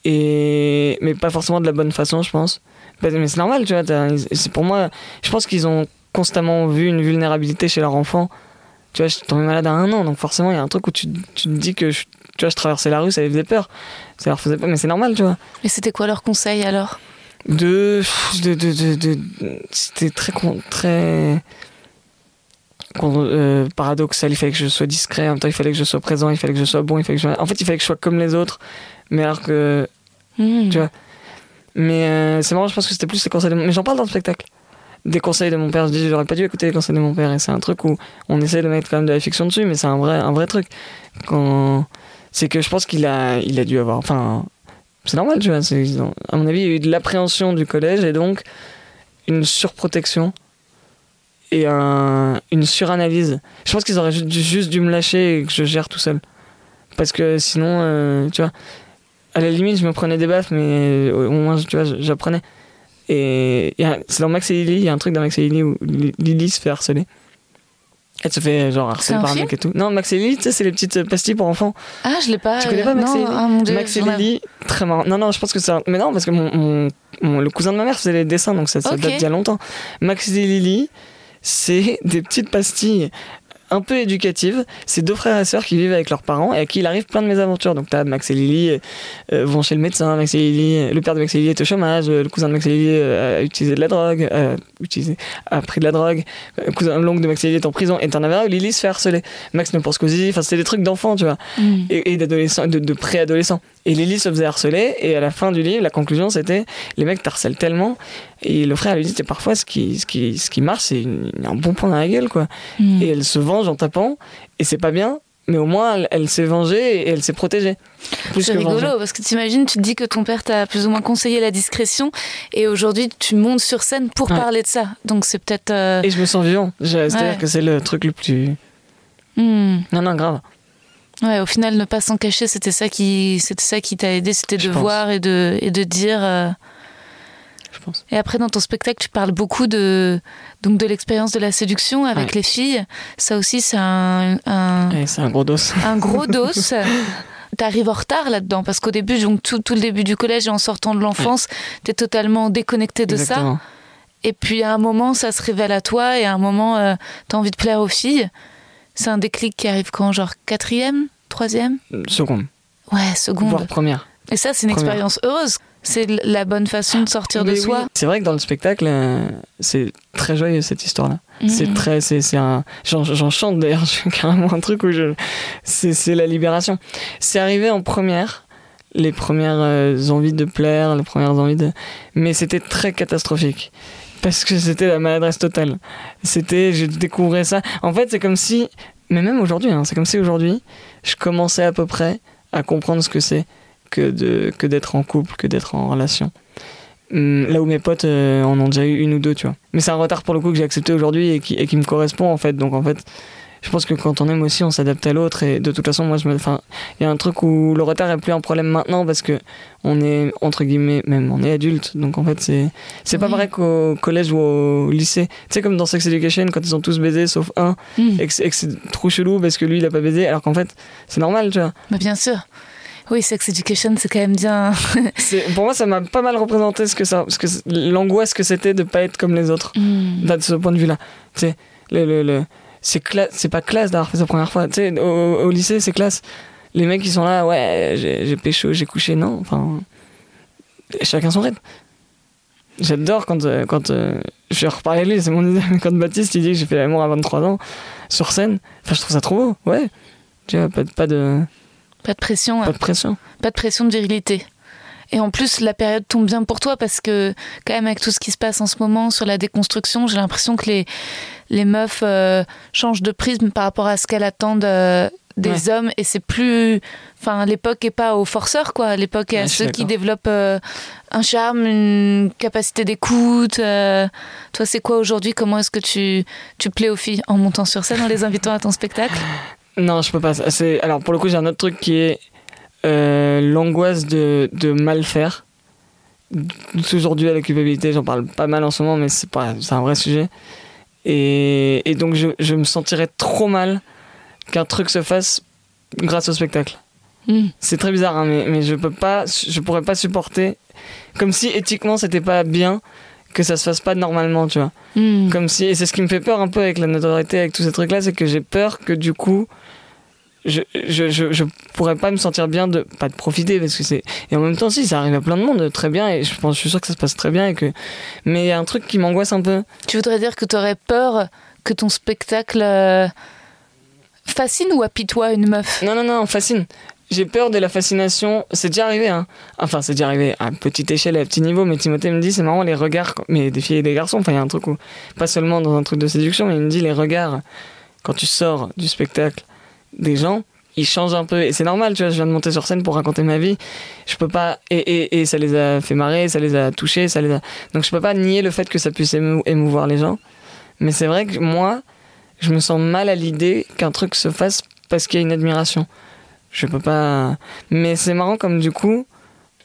[SPEAKER 2] et... mais pas forcément de la bonne façon, je pense. Mais c'est normal, tu vois. C'est pour moi, je pense qu'ils ont constamment vu une vulnérabilité chez leur enfant. Tu vois, je suis tombé malade à un an, donc forcément, il y a un truc où tu, tu te dis que je, tu vois, je traversais la rue, ça les faisait peur. Ça leur faisait peur, mais c'est normal, tu vois
[SPEAKER 1] Et c'était quoi leur conseil alors?
[SPEAKER 2] De, de, de, de, c'était très très euh, paradoxal il fallait que je sois discret en même temps il fallait que je sois présent il fallait que je sois bon il fallait que je... en fait il fallait que je sois comme les autres mais alors que
[SPEAKER 1] Hmm.
[SPEAKER 2] Tu vois. mais euh, c'est marrant je pense que c'était plus les conseils de mon... mais j'en parle dans le spectacle des conseils de mon père je dis j'aurais pas dû écouter les conseils de mon père et c'est un truc où on essaie de mettre quand même de la fiction dessus mais c'est un vrai un vrai truc quand c'est que je pense qu'il a il a dû avoir enfin c'est normal, tu vois. À mon avis, il y a eu de l'appréhension du collège et donc une surprotection et un- une suranalyse. Je pense qu'ils auraient juste dû me lâcher et que je gère tout seul. Parce que sinon, euh, tu vois, à la limite, je me prenais des baffes, mais euh, au moins, tu vois, j'apprenais. Et a- c'est dans Max et Lily, il y a un truc dans Max et Lily où Li- Lily se fait harceler. Elle se fait genre harceler par un mec et tout. Non, Max et Lily, tu sais, c'est les petites pastilles pour enfants.
[SPEAKER 1] Ah, je l'ai pas.
[SPEAKER 2] Tu connais pas Max
[SPEAKER 1] non,
[SPEAKER 2] et Lily
[SPEAKER 1] ah, mon Dieu,
[SPEAKER 2] Max et Lily, très marrant. Non, non, je pense que c'est. un- Mais non, parce que mon, mon- mon- le cousin de ma mère faisait les dessins, donc ça, ça
[SPEAKER 1] Ok.
[SPEAKER 2] date d'il y a longtemps. Max et Lily, c'est des petites pastilles un peu éducatives. C'est deux frères et sœurs qui vivent avec leurs parents et à qui il arrive plein de mésaventures. Donc, t'as Max et Lily euh, vont chez le médecin, Max et Lily, le père de Max et Lily est au chômage, le cousin de Max et Lily euh, a utilisé de la drogue, euh, utilisé, a pris de la drogue, le cousin l'oncle de Max et Lily est en prison, et t'en avais un où Lily se fait harceler. Max ne pense qu'aux enfin, c'était des trucs d'enfants, tu vois et, et d'adolescents, de, de préadolescents. Et Lily se faisait harceler, et à la fin du livre, la conclusion c'était les mecs t'harcèlent tellement, et le frère lui dit c'est parfois ce qui, ce qui, ce qui marche, c'est un bon point dans la gueule, quoi.
[SPEAKER 1] Hmm.
[SPEAKER 2] Et elle se venge en tapant, et c'est pas bien, mais au moins elle, elle s'est vengée et elle s'est protégée.
[SPEAKER 1] C'est rigolo
[SPEAKER 2] vengée.
[SPEAKER 1] parce que t'imagines, tu te dis que ton père t'a plus ou moins conseillé la discrétion et aujourd'hui tu montes sur scène pour
[SPEAKER 2] Ouais.
[SPEAKER 1] parler de ça. Donc c'est peut-être. euh,
[SPEAKER 2] Et je me sens vivant, c'est-à-dire
[SPEAKER 1] Ouais.
[SPEAKER 2] que c'est le truc le plus.
[SPEAKER 1] hmm.
[SPEAKER 2] Non, non, grave.
[SPEAKER 1] Ouais, au final, ne pas s'en cacher, c'était ça qui, c'était ça qui t'a aidé, c'était de
[SPEAKER 2] pense.
[SPEAKER 1] voir et de, et de dire. euh.
[SPEAKER 2] Je pense.
[SPEAKER 1] Et après, dans ton spectacle, tu parles beaucoup de, donc de l'expérience de la séduction avec
[SPEAKER 2] Ouais.
[SPEAKER 1] les filles. Ça aussi, c'est un, un,
[SPEAKER 2] Ouais, c'est un gros dos.
[SPEAKER 1] un gros dos. T'arrives en retard là-dedans parce qu'au début, donc tout, tout le début du collège et en sortant de l'enfance, t'es totalement déconnecté de ça.
[SPEAKER 2] Exactement.
[SPEAKER 1] Et puis à un moment, ça se révèle à toi, et à un moment, euh, t'as envie de plaire aux filles. C'est un déclic qui arrive quand Genre quatrième Troisième
[SPEAKER 2] Seconde,
[SPEAKER 1] Ouais, seconde.
[SPEAKER 2] voire première.
[SPEAKER 1] Et ça, c'est une
[SPEAKER 2] première.
[SPEAKER 1] expérience heureuse. C'est la bonne façon de sortir de
[SPEAKER 2] oui.
[SPEAKER 1] soi.
[SPEAKER 2] C'est vrai que dans le spectacle, euh, c'est très joyeux cette histoire-là. C'est
[SPEAKER 1] Mhm.
[SPEAKER 2] très, c'est, c'est un, j'en, chante d'ailleurs, je carrément un truc où je, c'est, c'est la libération. C'est arrivé en première, les premières euh, envies de plaire, les premières envies de, mais c'était très catastrophique. Parce que c'était la maladresse totale. C'était, je découvrais ça. En fait, c'est comme si, mais même aujourd'hui, hein, c'est comme si aujourd'hui, je commençais à peu près à comprendre ce que c'est que, de, que d'être en couple, que d'être en relation. Hum, Là où mes potes euh, en ont déjà eu une ou deux, tu vois. Mais c'est un retard pour le coup que j'ai accepté aujourd'hui et qui, et qui me correspond en fait. Donc en fait, je pense que quand on aime aussi, on s'adapte à l'autre. Et de toute façon, moi, je me, enfin, il y a un truc où le retard est plus un problème maintenant parce que on est entre guillemets, même on est adulte. Donc en fait, c'est c'est pas vrai qu'au collège ou au lycée. Tu sais comme dans Sex Education, quand ils ont tous baisé sauf un,
[SPEAKER 1] Mm.
[SPEAKER 2] et que c'est trop chelou parce que lui, il a pas baisé, alors qu'en fait, c'est normal, tu vois.
[SPEAKER 1] Mais bien sûr. Oui, Sex Education, c'est quand même bien.
[SPEAKER 2] Pour moi, ça m'a pas mal représenté ce que ça, ce que l'angoisse que c'était de pas être comme les autres.
[SPEAKER 1] Mm.
[SPEAKER 2] de ce point de vue-là. Tu sais, le, le, le- c'est cla- c'est pas classe d'avoir fait la première fois. Tu sais, au, au lycée, c'est classe. Les mecs qui sont là, ouais, j'ai pécho, j'ai couché, non. Enfin, chacun son rythme. J'adore quand, euh, quand euh, je vais reparler de lui, c'est mon idée, quand Baptiste il dit que j'ai fait l'amour à 23 ans sur scène, enfin, je trouve ça trop beau, ouais. Tu vois, pas, pas, de,
[SPEAKER 1] Pas de pression.
[SPEAKER 2] pas de pression.
[SPEAKER 1] pas de pression de virilité. Et en plus, la période tombe bien pour toi parce que, quand même, avec tout ce qui se passe en ce moment sur la déconstruction, j'ai l'impression que les, les meufs euh, changent de prisme par rapport à ce qu'elles attendent euh, des hommes. Et c'est plus. Enfin, l'époque est pas aux forceurs, quoi. L'époque est
[SPEAKER 2] Ouais,
[SPEAKER 1] à ceux qui développent euh, un charme, une capacité d'écoute. Toi, c'est quoi aujourd'hui? Comment est-ce que tu, tu plais aux filles En montant sur scène, en les invitant à ton spectacle?
[SPEAKER 2] Non, je peux pas. C'est alors pour le coup, j'ai un autre truc qui est euh, l'angoisse de, de mal faire. Aujourd'hui, à la culpabilité, j'en parle pas mal en ce moment, mais c'est pas, c'est un vrai sujet. Et, et donc, je, je me sentirais trop mal qu'un truc se fasse grâce au spectacle.
[SPEAKER 1] Mm.
[SPEAKER 2] C'est très bizarre, hein, mais, mais je peux pas, je pourrais pas supporter. Comme si éthiquement, c'était pas bien que ça se fasse pas normalement, tu vois.
[SPEAKER 1] Mm.
[SPEAKER 2] Comme si, et c'est ce qui me fait peur un peu avec la notoriété, avec tous ces trucs-là, c'est que j'ai peur que du coup, je, je, je, je pourrais pas me sentir bien de, pas de profiter, parce que c'est, et en même temps, si, ça arrive à plein de monde, très bien, et je pense, je suis sûr que ça se passe très bien, et que, mais il y a un truc qui m'angoisse un peu.
[SPEAKER 1] Tu voudrais dire que tu aurais peur que ton spectacle euh, fascine ou apitoie une meuf?
[SPEAKER 2] Non, non, non, fascine. J'ai peur de la fascination. C'est déjà arrivé, hein. Enfin, c'est déjà arrivé à petite échelle, à petit niveau, mais Timothée me dit, c'est marrant, les regards, mais des filles et des garçons, enfin, il y a un truc où, pas seulement dans un truc de séduction, mais il me dit, les regards, quand tu sors du spectacle des gens, ils changent un peu. Et c'est normal, tu vois, je viens de monter sur scène pour raconter ma vie. Je peux pas, et, et, et ça les a fait marrer, ça les a touchés, ça les a. Donc je peux pas nier le fait que ça puisse émou- émouvoir les gens. Mais c'est vrai que moi, je me sens mal à l'idée qu'un truc se fasse parce qu'il y a une admiration. Je peux pas. Mais c'est marrant comme du coup,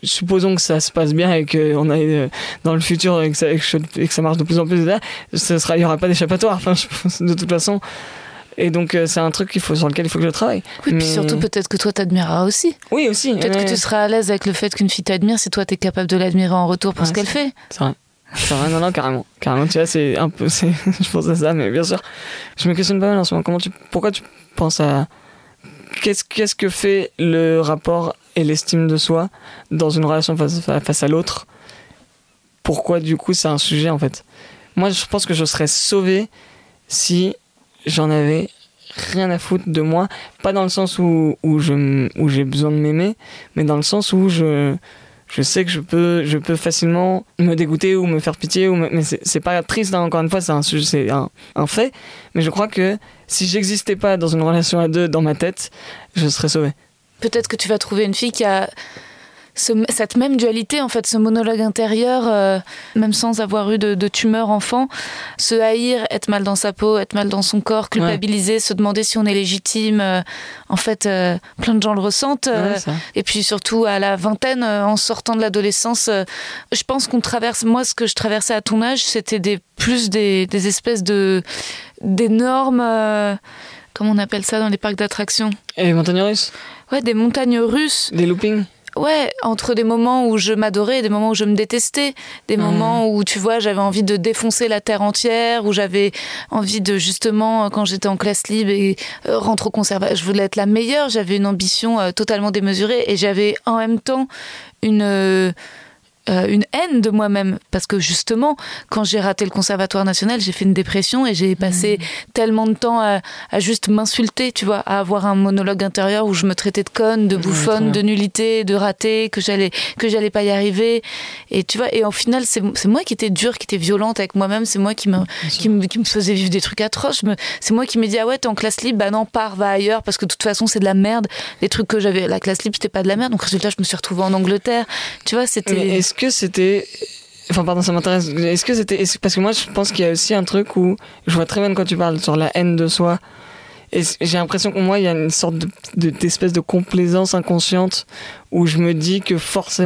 [SPEAKER 2] supposons que ça se passe bien et qu'on aille euh, dans le futur et que ça, marche de plus en plus, ce il y aura pas d'échappatoire. Enfin, de toute façon. Et donc euh, c'est un truc qu'il faut sur lequel il faut que je travaille.
[SPEAKER 1] Oui,
[SPEAKER 2] Mais-
[SPEAKER 1] puis surtout peut-être que toi t'admireras aussi.
[SPEAKER 2] Oui aussi.
[SPEAKER 1] Peut-être que tu seras à l'aise avec le fait qu'une fille t'admire si toi t'es capable de l'admirer en retour pour
[SPEAKER 2] Ouais,
[SPEAKER 1] ce qu'elle fait.
[SPEAKER 2] C'est vrai. C'est vrai, non, non, carrément. Carrément, tu vois, c'est un peu. Je pense à ça, mais bien sûr. Je me questionne pas mal en ce moment. Comment tu, pourquoi tu penses à. Qu'est-ce, qu'est-ce que fait le rapport et l'estime de soi dans une relation face, face à l'autre? Pourquoi, du coup, c'est un sujet, en fait? Moi, je pense que je serais sauvé si j'en avais rien à foutre de moi. Pas dans le sens où, où, je, où j'ai besoin de m'aimer, mais dans le sens où je je sais que je peux, je peux facilement me dégoûter ou me faire pitié, ou mais c'est c'est pas triste, hein, encore une fois, c'est un, c'est un, un fait. Mais je crois que si j'existais pas dans une relation à deux dans ma tête, je serais sauvé.
[SPEAKER 1] Peut-être que tu vas trouver une fille qui a ce- cette même dualité, en fait, ce monologue intérieur, euh, même sans avoir eu de, de tumeur enfant, se haïr, être mal dans sa peau, être mal dans son corps, culpabiliser, se demander si on est légitime. euh, en fait, euh, plein de gens le ressentent.
[SPEAKER 2] Ouais,
[SPEAKER 1] et puis surtout à la vingtaine, en sortant de l'adolescence, je pense qu'on traverse. Moi, ce que je traversais à ton âge, c'était des plus des, des espèces de d'énormes. comment on appelle ça dans les parcs d'attractions?
[SPEAKER 2] Et les montagnes russes?
[SPEAKER 1] Ouais, des montagnes russes.
[SPEAKER 2] Des loopings?
[SPEAKER 1] Ouais, entre des moments où je m'adorais et des moments où je me détestais, des
[SPEAKER 2] Mhm.
[SPEAKER 1] moments où tu vois j'avais envie de défoncer la terre entière, où j'avais envie de justement euh, quand j'étais en classe libre et euh, rentrer au conservatoire, je voulais être la meilleure, j'avais une ambition euh, totalement démesurée et j'avais en même temps une euh, une haine de moi-même. Parce que justement quand j'ai raté le conservatoire national j'ai fait une dépression et j'ai passé tellement de temps à, à juste m'insulter tu vois à avoir un monologue intérieur où je me traitais de conne de bouffonne de nullité de raté que j'allais que j'allais pas y arriver. Et tu vois et au final c'est moi qui étais dure qui était violente avec moi-même. C'est moi qui me qui me, qui me faisait vivre des trucs atroces. C'est moi qui me dis ah ouais t'es en classe libre bah non pars va ailleurs parce que de toute façon c'est de la merde. Les trucs que j'avais la classe libre c'était pas de la merde. Donc résultat je me suis retrouvée en Angleterre. Tu vois c'était
[SPEAKER 2] est-ce que c'était. Enfin, pardon, ça m'intéresse. Est-ce que c'était. est-ce- Parce que moi, je pense qu'il y a aussi un truc où. Je vois très bien de quoi tu parles, sur la haine de soi. Et j'ai l'impression que moi, il y a une sorte de, de, d'espèce de complaisance inconsciente où je me dis que forcément.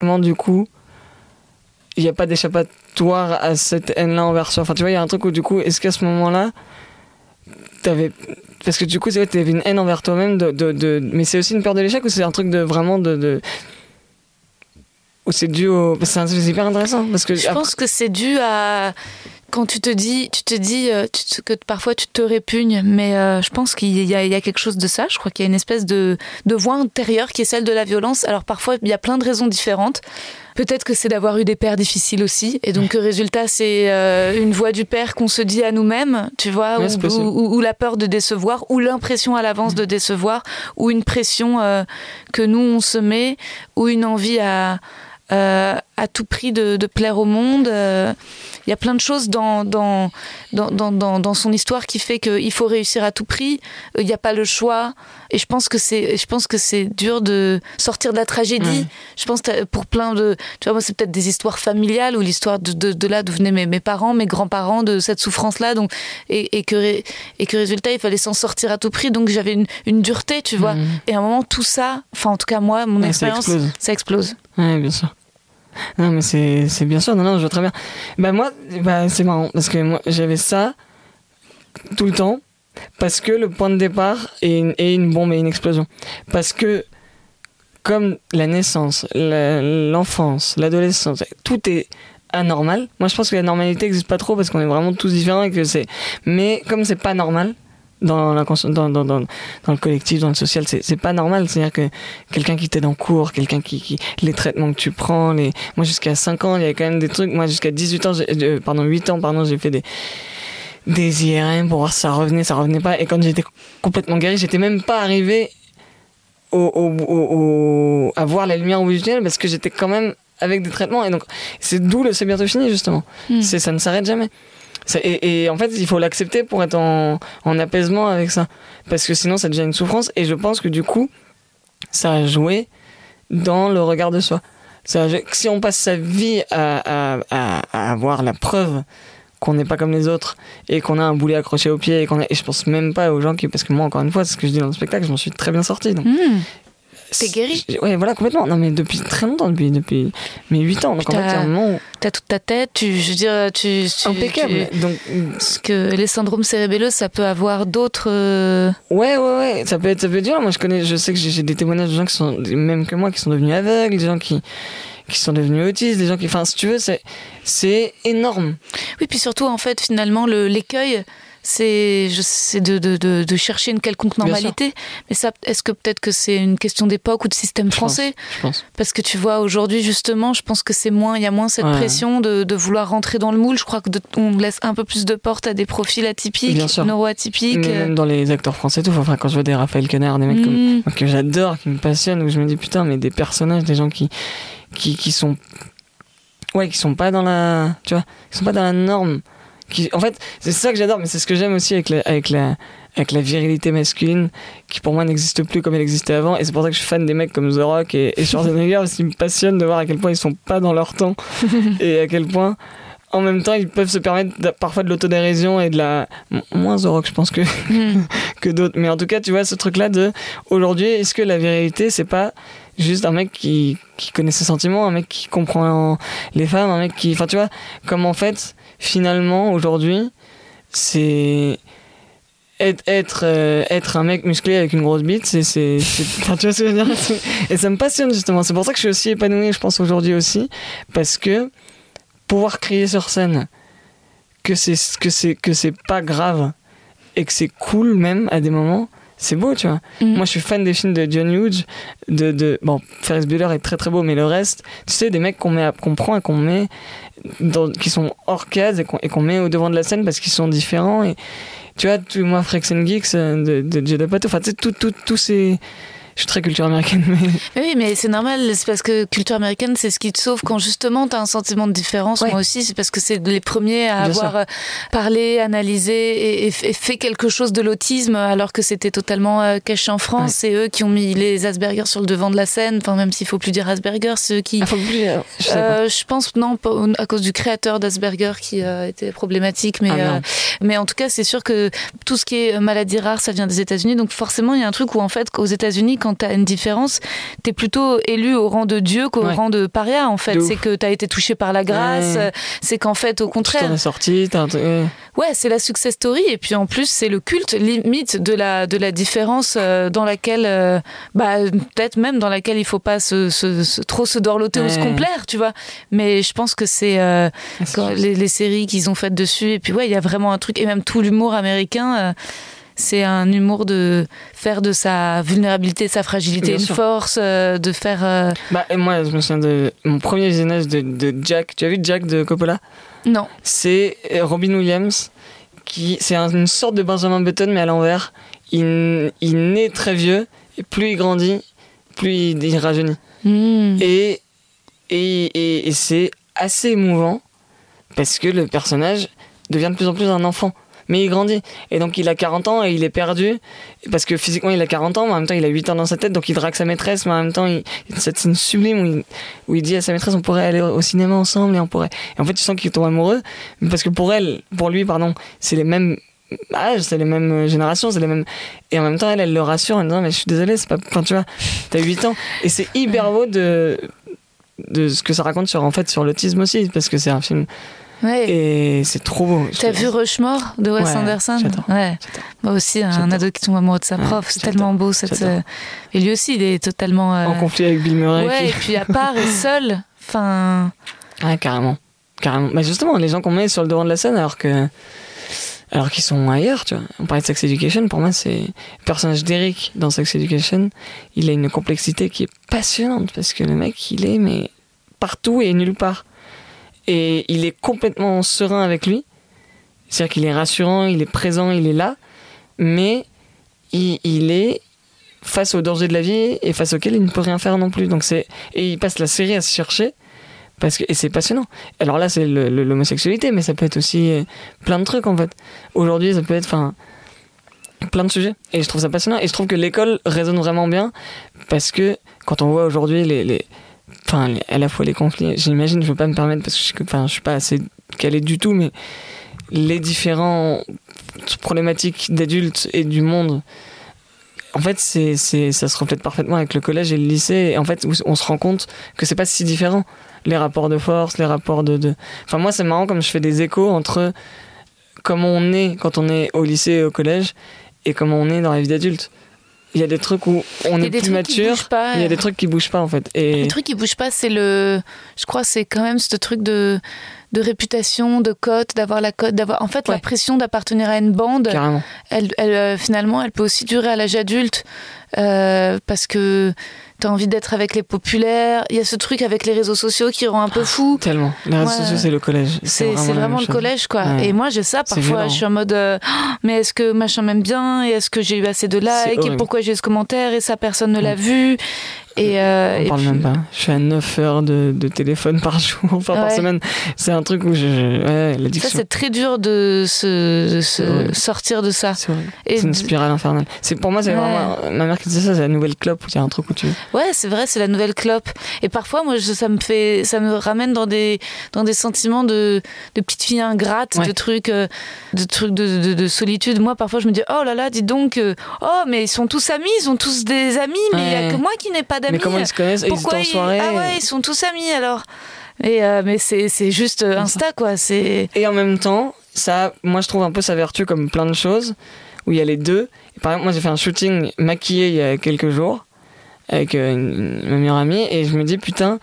[SPEAKER 4] today.
[SPEAKER 2] du coup, il n'y a pas d'échappatoire à cette haine-là envers soi? Enfin, tu vois, il y a un truc où, du coup, est-ce qu'à ce moment-là, t'avais. Parce que du coup, c'est vrai, t'avais une haine envers toi-même, de, de, de... mais c'est aussi une peur de l'échec ou c'est un truc de vraiment de. de... Ou c'est dû au. C'est hyper intéressant. Parce que
[SPEAKER 1] Je pense que c'est dû à quand tu te dis, tu te dis euh, tu te- que parfois tu te répugnes, mais euh, je pense qu'il y, a- il y a quelque chose de ça. Je crois qu'il y a une espèce de, de voix intérieure qui est celle de la violence. Alors parfois il y a plein de raisons différentes. Peut-être que c'est d'avoir eu des pères difficiles aussi, et donc le résultat c'est euh, une voix du père qu'on se dit à nous-mêmes, tu vois,
[SPEAKER 2] Ouais,
[SPEAKER 1] ou, la peur de décevoir, ou l'impression à l'avance de décevoir, ou une pression euh, que nous on se met, ou une envie à euh, à tout prix de, de plaire au monde. euh, Il y a plein de choses dans, dans, dans, dans, dans- son histoire qui fait qu'il faut réussir à tout prix. Euh, Il n'y a pas le choix. Et je pense que c'est, je pense que c'est dur de sortir de la tragédie. Je pense que pour plein de, tu vois, moi c'est peut-être des histoires familiales ou l'histoire de, de, de là d'où venaient mes, mes parents, mes grands-parents, de cette souffrance-là. Donc et, et que et que résultat il fallait s'en sortir à tout prix. Donc j'avais une, une dureté, tu vois.
[SPEAKER 2] Mhm.
[SPEAKER 1] Et à un moment tout ça, enfin en tout cas moi, mon
[SPEAKER 2] Ouais, ça
[SPEAKER 1] expérience,
[SPEAKER 2] explose.
[SPEAKER 1] ça explose.
[SPEAKER 2] Ouais, bien sûr. Non, mais c'est c'est bien sûr, non, non, je vois très bien. Bah, moi, bah, c'est marrant, parce que moi, j'avais ça tout le temps, parce que le point de départ est une, bombe et une explosion. Parce que, comme la naissance, l'enfance, l'adolescence, tout est anormal. Moi, je pense que la normalité n'existe pas trop parce qu'on est vraiment tous différents et que c'est. Mais comme c'est pas normal, dans, la, dans, dans, le collectif, dans le social, c'est pas normal. C'est-à-dire que quelqu'un qui t'aide en cours, quelqu'un qui. Les traitements que tu prends. Moi, jusqu'à 5 ans, il y avait quand même des trucs. Moi, jusqu'à 18 ans, euh, pardon, 8 ans, pardon, j'ai fait des. Des IRM pour voir si ça revenait, ça revenait pas. Et quand j'étais complètement guéri, j'étais même pas arrivé au, au, à voir la lumière au bout du tunnel parce que j'étais quand même avec des traitements. Et donc, c'est d'où le c'est bientôt fini, justement.
[SPEAKER 1] Hmm.
[SPEAKER 2] C'est, ça ne s'arrête jamais. Et, et en fait, il faut l'accepter pour être en, en apaisement avec ça. Parce que sinon, ça devient une souffrance. Et je pense que du coup, ça a joué dans le regard de soi. Ça a joué- si on passe sa vie à, à, à, à avoir la preuve qu'on n'est pas comme les autres et qu'on a un boulet accroché au pied et qu'on a, et je pense même pas aux gens qui parce que moi encore une fois c'est ce que je dis dans le spectacle je m'en suis très bien sorti donc
[SPEAKER 1] Hmm. T'es guéri
[SPEAKER 2] Ouais, voilà, complètement. Non, mais depuis très longtemps, depuis, depuis mes 8 ans. Donc en fait, il y a un moment où-
[SPEAKER 1] T'as toute ta tête, tu, je veux dire, tu, tu-
[SPEAKER 2] impeccable.
[SPEAKER 1] tu-
[SPEAKER 2] Donc,
[SPEAKER 1] parce que les syndromes cérébelleux, ça peut avoir d'autres. euh,
[SPEAKER 2] ouais, ouais, ouais, ça peut être, ça peut être dur. Moi, je connais, je sais que j'ai j'ai des témoignages de gens qui sont, même que moi, qui sont devenus aveugles, des gens qui, qui sont devenus autistes, des gens qui, enfin, si tu veux, c'est, c'est énorme.
[SPEAKER 1] Oui, puis surtout, en fait, finalement, le- l'écueil, c'est je- c'est de, de, de, de chercher une quelconque normalité. Mais ça, est-ce que peut-être que c'est une question d'époque ou de système
[SPEAKER 2] Je pense,
[SPEAKER 1] français
[SPEAKER 2] Je pense.
[SPEAKER 1] Parce que tu vois, aujourd'hui, justement, je pense que c'est moins, il y a moins cette
[SPEAKER 2] Ouais.
[SPEAKER 1] pression de, de vouloir rentrer dans le moule. Je crois que de- on laisse un peu plus de portes à des profils atypiques, neuroatypiques.
[SPEAKER 2] Mais même dans les acteurs français, tout. Enfin, quand je vois des Raphaël Quenard, des mecs comme, moi, que j'adore, qui me passionnent, où je me dis putain, mais des personnages, des gens qui, qui, qui sont, ouais, qui sont pas dans la, tu vois, qui sont pas dans la norme. Qui, en fait, c'est ça que j'adore, mais c'est ce que j'aime aussi avec la, avec la, avec la virilité masculine, qui pour moi n'existe plus comme elle existait avant, et c'est pour ça que je suis fan des mecs comme The Rock et, et Schwarzenegger, parce qu'ils me passionnent de voir à quel point ils sont pas dans leur temps, et à quel point, en même temps, ils peuvent se permettre parfois de l'autodérision et de la, moins The Rock, je pense que, que d'autres. Mais en tout cas, tu vois, ce truc-là de aujourd'hui, est-ce que la virilité, c'est pas juste un mec qui, qui connaît ses sentiments, un mec qui comprend les femmes, un mec qui. Enfin, tu vois, comme en fait, finalement, aujourd'hui, c'est. Être, être, euh, être un mec musclé avec une grosse bite, c'est. c'est- Enfin, tu vois ce que je veux dire? Et ça me passionne justement. C'est pour ça que je suis aussi épanoui, je pense, aujourd'hui aussi. Parce que pouvoir crier sur scène que c'est que c'est que c'est pas grave et que c'est cool même à des moments c'est beau, tu vois.
[SPEAKER 1] Mhm.
[SPEAKER 2] Moi, je suis fan des films de John Hughes. De, de, bon, Ferris Bueller est très très beau, mais le reste, tu sais, des mecs qu'on met, qu'on prend et qu'on met, dans, qui sont hors case et qu'on, et qu'on met au devant de la scène parce qu'ils sont différents. Et tu vois, tout, moi, Freaks and Geeks euh, de, de Apatow, enfin, tu sais, tous ces. Je suis très culture américaine, mais.
[SPEAKER 1] Oui, mais c'est normal, c'est parce que culture américaine, c'est ce qui te sauve quand justement tu as un sentiment de différence.
[SPEAKER 2] Ouais.
[SPEAKER 1] Moi aussi, c'est parce que c'est les premiers à
[SPEAKER 2] Bien
[SPEAKER 1] avoir
[SPEAKER 2] sûr.
[SPEAKER 1] euh, parlé, analysé et, fait quelque chose de l'autisme alors que c'était totalement euh, caché en France. C'est eux qui ont mis les Asperger sur le devant de la scène, enfin, même s'il faut plus dire Asperger, c'est eux qui.
[SPEAKER 2] Ah, faut plus, euh, je sais pas.
[SPEAKER 1] Euh, je pense non à cause du créateur d'Asperger qui euh, était problématique mais
[SPEAKER 2] Ah,
[SPEAKER 1] euh, mais en tout cas c'est sûr que tout ce qui est maladie rare ça vient des États-Unis donc forcément il y a un truc où en fait aux États-Unis quand tu as une différence t'es plutôt élu au rang de dieu qu'au
[SPEAKER 2] Ouais.
[SPEAKER 1] rang de paria en fait c'est que tu as été touché par la grâce
[SPEAKER 2] Ouais.
[SPEAKER 1] c'est qu'en fait au
[SPEAKER 2] Tu t'en
[SPEAKER 1] contraire
[SPEAKER 2] es sorti, t'as un truc- ouais.
[SPEAKER 1] c'est la success story et puis en plus c'est le culte limite de la de la différence euh, dans laquelle euh, bah peut-être même dans laquelle il faut pas se, se- se- trop se dorloter ou se complaire tu vois mais je pense que c'est euh,
[SPEAKER 2] Ah,
[SPEAKER 1] quand les, les séries qu'ils ont faites dessus et puis ouais il y a vraiment un truc et même tout l'humour américain euh, c'est un humour de faire de sa vulnérabilité, de sa fragilité une force, euh, de faire. euh,
[SPEAKER 2] Bah, et moi, je me souviens de mon premier visionnage de, de Jack. Tu as vu Jack de Coppola?
[SPEAKER 1] Non.
[SPEAKER 2] C'est euh, Robin Williams, qui c'est un- une sorte de Benjamin Button, mais à l'envers. Il, il naît très vieux, et plus il grandit, plus il, il rajeunit.
[SPEAKER 1] Hmm.
[SPEAKER 2] Et, et, et, et c'est assez émouvant, parce que le personnage devient de plus en plus un enfant. Mais il grandit. Et donc il a 40 ans et il est perdu. Parce que physiquement il a 40 ans, mais en même temps il a 8 ans dans sa tête. Donc il drague sa maîtresse, mais en même temps il, cette scène sublime où il, dit à sa maîtresse on pourrait aller au cinéma ensemble et on pourrait. Et en fait tu sens qu'il tombe amoureux. Parce que pour elle, pour lui, pardon, c'est les mêmes âges, c'est les mêmes générations, c'est les mêmes. Et en même temps elle, elle le rassure en disant mais je suis désolée, c'est pas. Enfin tu vois, t'as 8 ans. Et c'est hyper beau de de ce que ça raconte sur en fait sur l'autisme aussi parce que c'est un film
[SPEAKER 1] Ouais.
[SPEAKER 2] et c'est trop beau.
[SPEAKER 1] T'as vu Rushmore de Wes
[SPEAKER 2] Ouais,
[SPEAKER 1] Anderson. Ouais. Moi aussi, un ado qui tombe amoureux de sa prof. c'est tellement beau cette. Euh, Et lui aussi, il est totalement. euh,
[SPEAKER 2] en conflit avec Bill Murray
[SPEAKER 1] Ouais,
[SPEAKER 2] qui-
[SPEAKER 1] et puis à part et seul. Enfin.
[SPEAKER 2] Ah, carrément. Carrément. Mais justement, les gens qu'on met sur le devant de la scène alors que. Alors qu'ils sont ailleurs, tu vois. On parlait de Sex Education, pour moi, c'est. Le personnage d'Eric dans Sex Education, il a une complexité qui est passionnante parce que le mec, il est, mais partout et nulle part. Et il est complètement serein avec lui. C'est-à-dire qu'il est rassurant, il est présent, il est là. Mais il, est face aux dangers de la vie et face auxquels il ne peut rien faire non plus. Donc c'est et il passe la série à se chercher parce que et c'est passionnant. Alors là c'est l'homosexualité, mais ça peut être aussi euh, plein de trucs en fait. Aujourd'hui ça peut être enfin plein de sujets et je trouve ça passionnant et je trouve que l'école résonne vraiment bien parce que quand on voit aujourd'hui les enfin à la fois les conflits, j'imagine, je veux pas me permettre parce que je, enfin suis pas assez calé du tout, mais les différents problématiques d'adultes et du monde en fait, c'est, ça se reflète parfaitement avec le collège et le lycée. Et en fait, on se rend compte que c'est pas si différent. Les rapports de force, les rapports de, de... Enfin, moi, c'est marrant comme je fais des échos entre comment on est quand on est au lycée et au collège et comment on est dans la vie d'adulte. Il y a des trucs où on est plus
[SPEAKER 1] trucs qui
[SPEAKER 2] mature,
[SPEAKER 1] bougent pas,
[SPEAKER 2] il y a des trucs qui bougent pas en fait. Et
[SPEAKER 1] Le truc qui bouge pas, c'est le. Je crois, c'est quand même ce truc de de réputation, de cote, d'avoir la cote, d'avoir. En fait, la
[SPEAKER 2] Ouais.
[SPEAKER 1] pression d'appartenir à une bande.
[SPEAKER 2] carrément.
[SPEAKER 1] elle, elle, euh, finalement, elle peut aussi durer à l'âge adulte euh, parce que tu as envie d'être avec les populaires. Il y a ce truc avec les réseaux sociaux qui rend un peu fou.
[SPEAKER 2] Tellement. Les réseaux
[SPEAKER 1] Ouais.
[SPEAKER 2] sociaux, c'est le collège.
[SPEAKER 1] C'est vraiment, le collège, quoi.
[SPEAKER 2] Ouais.
[SPEAKER 1] Et moi, j'ai ça parfois. Je suis en mode, euh, Oh, mais est-ce que machin m'aime bien? Et est-ce que j'ai eu assez de likes? Et pourquoi j'ai ce commentaire? Et ça, personne ne l'a vu. Et, euh,
[SPEAKER 2] On
[SPEAKER 1] et
[SPEAKER 2] parle
[SPEAKER 1] puis-
[SPEAKER 2] même pas. Je suis à 9 heures de, de téléphone par jour, enfin par semaine. C'est un truc où je. je- ouais,
[SPEAKER 1] Ça, c'est très dur de se, de se
[SPEAKER 2] horrible.
[SPEAKER 1] sortir de ça.
[SPEAKER 2] C'est horrible.
[SPEAKER 1] Et
[SPEAKER 2] C'est une spirale infernale. C'est pour moi, c'est
[SPEAKER 1] Ouais.
[SPEAKER 2] vraiment ma mère qui disait ça, c'est la nouvelle clope où il y a un truc où tu.
[SPEAKER 1] Ouais, c'est vrai, c'est la nouvelle clope. Et parfois, moi, je- ça me fait, ça me ramène dans des, dans des sentiments de, de petite fille ingrate,
[SPEAKER 2] Ouais.
[SPEAKER 1] de trucs, euh, de trucs de, de, de solitude. Moi, parfois, je me dis, oh là là, dis donc, euh, oh, mais ils sont tous amis, ils ont tous des amis, mais il y a que moi qui n'ai pas d'amis.
[SPEAKER 2] Mais comment ils se connaissent Ils étaient en soirée.
[SPEAKER 1] Ah ouais, ils sont tous amis alors. Et euh, mais c'est, juste euh, Insta quoi. C'est
[SPEAKER 2] Et en même temps, ça, moi je trouve un peu sa vertu comme plein de choses où il y a les deux. Et par exemple, moi j'ai fait un shooting maquillé il y a quelques jours avec euh, une, ma meilleure amie et je me dis putain,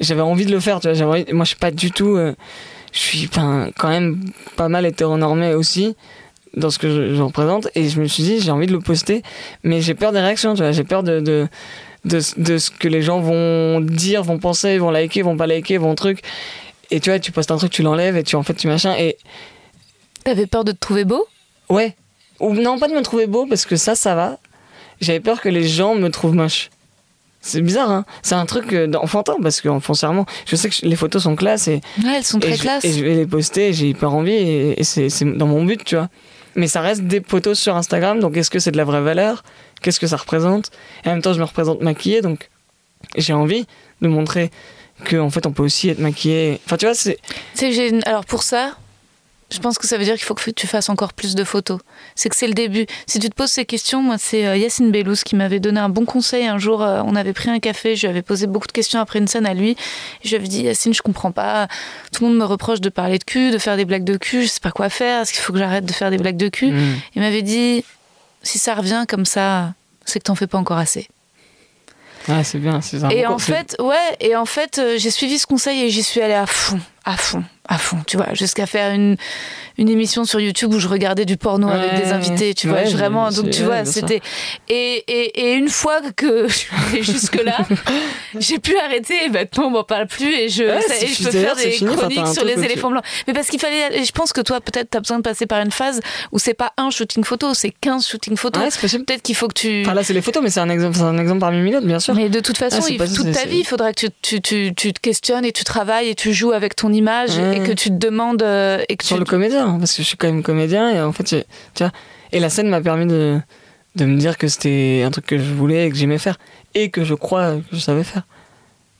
[SPEAKER 2] j'avais envie de le faire. Tu vois, envie- moi je suis pas du tout, euh, je suis quand même pas mal hétéronormé aussi. dans ce que je, je représente et je me suis dit j'ai envie de le poster mais j'ai peur des réactions tu vois j'ai peur de, de de, de ce que les gens vont dire vont penser vont liker vont pas liker vont truc. Et tu vois tu postes un truc tu l'enlèves et tu en fait tu machin et
[SPEAKER 1] T'avais peur de te trouver beau?
[SPEAKER 2] Ouais. Ou non pas de me trouver beau parce que ça ça va. J'avais peur que les gens me trouvent moche. C'est bizarre hein. C'est un truc euh, enfantin parce que foncièrement je sais que les photos sont classe et
[SPEAKER 1] Ouais, elles sont
[SPEAKER 2] et
[SPEAKER 1] très
[SPEAKER 2] je,
[SPEAKER 1] classe.
[SPEAKER 2] et je vais les poster, j'ai hyper envie et, et c'est c'est dans mon but, tu vois. Mais ça reste des photos sur Instagram, donc est-ce que c'est de la vraie valeur? Qu'est-ce que ça représente? Et en même temps, je me représente maquillée, donc j'ai envie de montrer qu'en fait, on peut aussi être maquillé. Enfin, tu vois, c'est.
[SPEAKER 1] Alors pour ça, je pense que ça veut dire qu'il faut que tu fasses encore plus de photos. C'est que c'est le début. Si tu te poses ces questions, moi c'est euh, Yacine Bellous qui m'avait donné un bon conseil. Un jour, euh, on avait pris un café, je lui avais posé beaucoup de questions après une scène à lui. Je lui avais dit Yacine, je comprends pas. Tout le monde me reproche de parler de cul, de faire des blagues de cul. Je sais pas quoi faire. Est-ce qu'il faut que j'arrête de faire des blagues de cul?
[SPEAKER 2] Mm.
[SPEAKER 1] Il m'avait dit si ça revient comme ça, c'est que t'en fais pas encore assez.
[SPEAKER 2] Ah, c'est bien. c'est un
[SPEAKER 1] Et
[SPEAKER 2] bon
[SPEAKER 1] en
[SPEAKER 2] conseil.
[SPEAKER 1] fait, ouais, et en fait, euh, j'ai suivi ce conseil et j'y suis allée à fond, à fond, à fond, tu vois, jusqu'à faire une, une émission sur YouTube où je regardais du porno avec des invités, tu vois,
[SPEAKER 2] ouais,
[SPEAKER 1] vraiment. Donc, tu vois, c'était. Et, et, et une fois que je suis allée jusque-là, j'ai pu arrêter et maintenant on m'en parle plus et je,
[SPEAKER 2] Ouais,
[SPEAKER 1] ça-
[SPEAKER 2] c'est
[SPEAKER 1] et je peux faire des
[SPEAKER 2] fini,
[SPEAKER 1] chroniques sur les
[SPEAKER 2] tu-
[SPEAKER 1] éléphants blancs. Mais parce qu'il fallait. Et je pense que toi, peut-être, t'as besoin de passer par une phase où c'est pas un shooting photo, c'est 15 shooting photos.
[SPEAKER 2] Ouais, c'est possible.
[SPEAKER 1] Peut-être qu'il faut que tu.
[SPEAKER 2] Enfin, là, c'est les photos, mais c'est un exemple, un exemple parmi mille autres, bien sûr.
[SPEAKER 1] Mais de toute façon,
[SPEAKER 2] Ah,
[SPEAKER 1] il-
[SPEAKER 2] pas-
[SPEAKER 1] toute ta vie, il faudra que tu, tu, tu, tu te questionnes et tu travailles et tu joues avec ton image. Et que tu te demandes euh, et que
[SPEAKER 2] sur
[SPEAKER 1] tu
[SPEAKER 2] le comédien, hein, parce que je suis quand même comédien et en fait, tu vois, et la scène m'a permis de, de me dire que c'était un truc que je voulais et que j'aimais faire et que je crois que je savais faire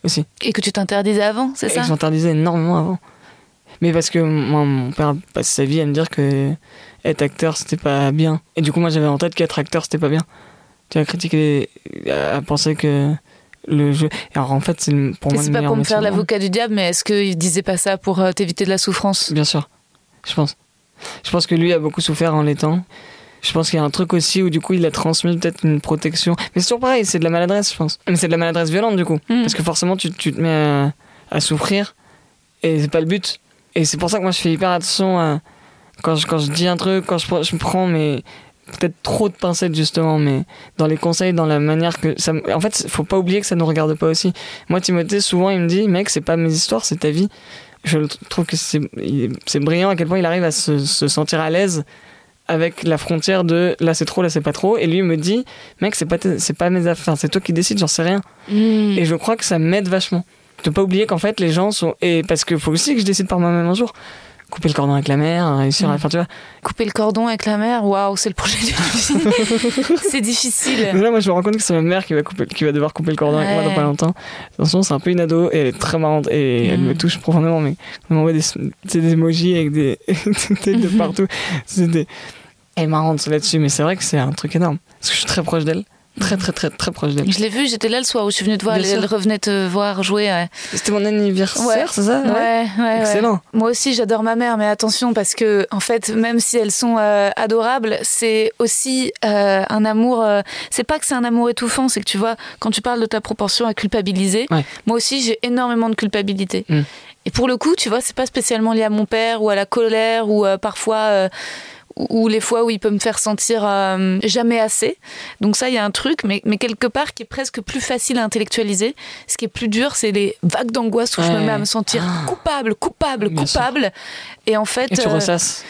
[SPEAKER 2] aussi.
[SPEAKER 1] et que tu t'interdisais avant, c'est
[SPEAKER 2] Et
[SPEAKER 1] ça
[SPEAKER 2] que j'interdisais énormément avant. Mais parce que moi, mon père passe sa vie à me dire que être acteur c'était pas bien. Et du coup, moi j'avais en tête qu'être acteur c'était pas bien. Tu as critiqué, à penser que le jeu. Alors en fait, c'est pour
[SPEAKER 1] Et
[SPEAKER 2] moi
[SPEAKER 1] c'est pas pour me faire l'avocat du diable, mais est-ce qu'il disait pas ça pour euh, t'éviter de la souffrance?
[SPEAKER 2] Bien sûr, je pense. Je pense que lui a beaucoup souffert en l'étant. Je pense qu'il y a un truc aussi où du coup il a transmis peut-être une protection. Mais c'est toujours pareil, c'est de la maladresse, je pense. Mais c'est de la maladresse violente du coup.
[SPEAKER 1] Mm.
[SPEAKER 2] Parce que forcément tu, tu te mets à, à souffrir et c'est pas le but. Et c'est pour ça que moi je fais hyper attention à, quand, je, quand je dis un truc, quand je, je me prends mais peut-être trop de pincettes justement, mais dans les conseils, dans la manière que ça. En fait, faut pas oublier que ça nous regarde pas aussi. Moi, Timothée, souvent il me dit, mec, c'est pas mes histoires, c'est ta vie. Je trouve que c'est il est- c'est brillant à quel point il arrive à se, se sentir à l'aise avec la frontière de là c'est trop, là c'est pas trop. Et lui il me dit, mec, c'est pas, c'est pas mes affaires, c'est toi qui décides, j'en sais rien.
[SPEAKER 1] Mm.
[SPEAKER 2] Et je crois que ça m'aide vachement. De pas oublier qu'en fait les gens sont. Et parce qu'il faut aussi que je décide par moi-même un jour. Couper le cordon avec la mère, réussir à. Enfin, tu vois.
[SPEAKER 1] Couper le cordon avec la mère, waouh, c'est le projet vie. c'est difficile.
[SPEAKER 2] Mais là, moi, je me rends compte que c'est ma mère qui va, couper, qui va devoir couper le cordon avec moi dans pas longtemps. Attention, c'est un peu une ado et elle est très marrante et elle
[SPEAKER 1] Mm.
[SPEAKER 2] me touche profondément. Mais elle m'envoie des, c'est des emojis avec des têtes de partout. C'est des... Elle est marrante là-dessus, mais c'est vrai que c'est un truc énorme. Parce que je suis très proche d'elle. Très, très, très, très proche d'elle.
[SPEAKER 1] Je l'ai vu, j'étais là le soir où je suis venue te voir, elle, elle revenait te voir jouer. Ouais,
[SPEAKER 2] C'était mon anniversaire,
[SPEAKER 1] Ouais.
[SPEAKER 2] c'est ça
[SPEAKER 1] ouais, ouais.
[SPEAKER 2] Excellent.
[SPEAKER 1] Moi aussi, j'adore ma mère, mais attention parce que, en fait, même si elles sont euh, adorables, c'est aussi euh, un amour. euh, c'est pas que c'est un amour étouffant, c'est que tu vois, quand tu parles de ta proportion à culpabiliser, moi aussi, j'ai énormément de culpabilité.
[SPEAKER 2] Mm.
[SPEAKER 1] Et pour le coup, tu vois, c'est pas spécialement lié à mon père ou à la colère ou parfois. Ou les fois où il peut me faire sentir euh, jamais assez. Donc ça, il y a un truc, mais, mais quelque part qui est presque plus facile à intellectualiser. Ce qui est plus dur, c'est les vagues d'angoisse où je me mets à me sentir coupable, coupable,
[SPEAKER 2] sûr.
[SPEAKER 1] coupable. Et en fait,
[SPEAKER 2] Et tu
[SPEAKER 1] euh,
[SPEAKER 2] ressasses.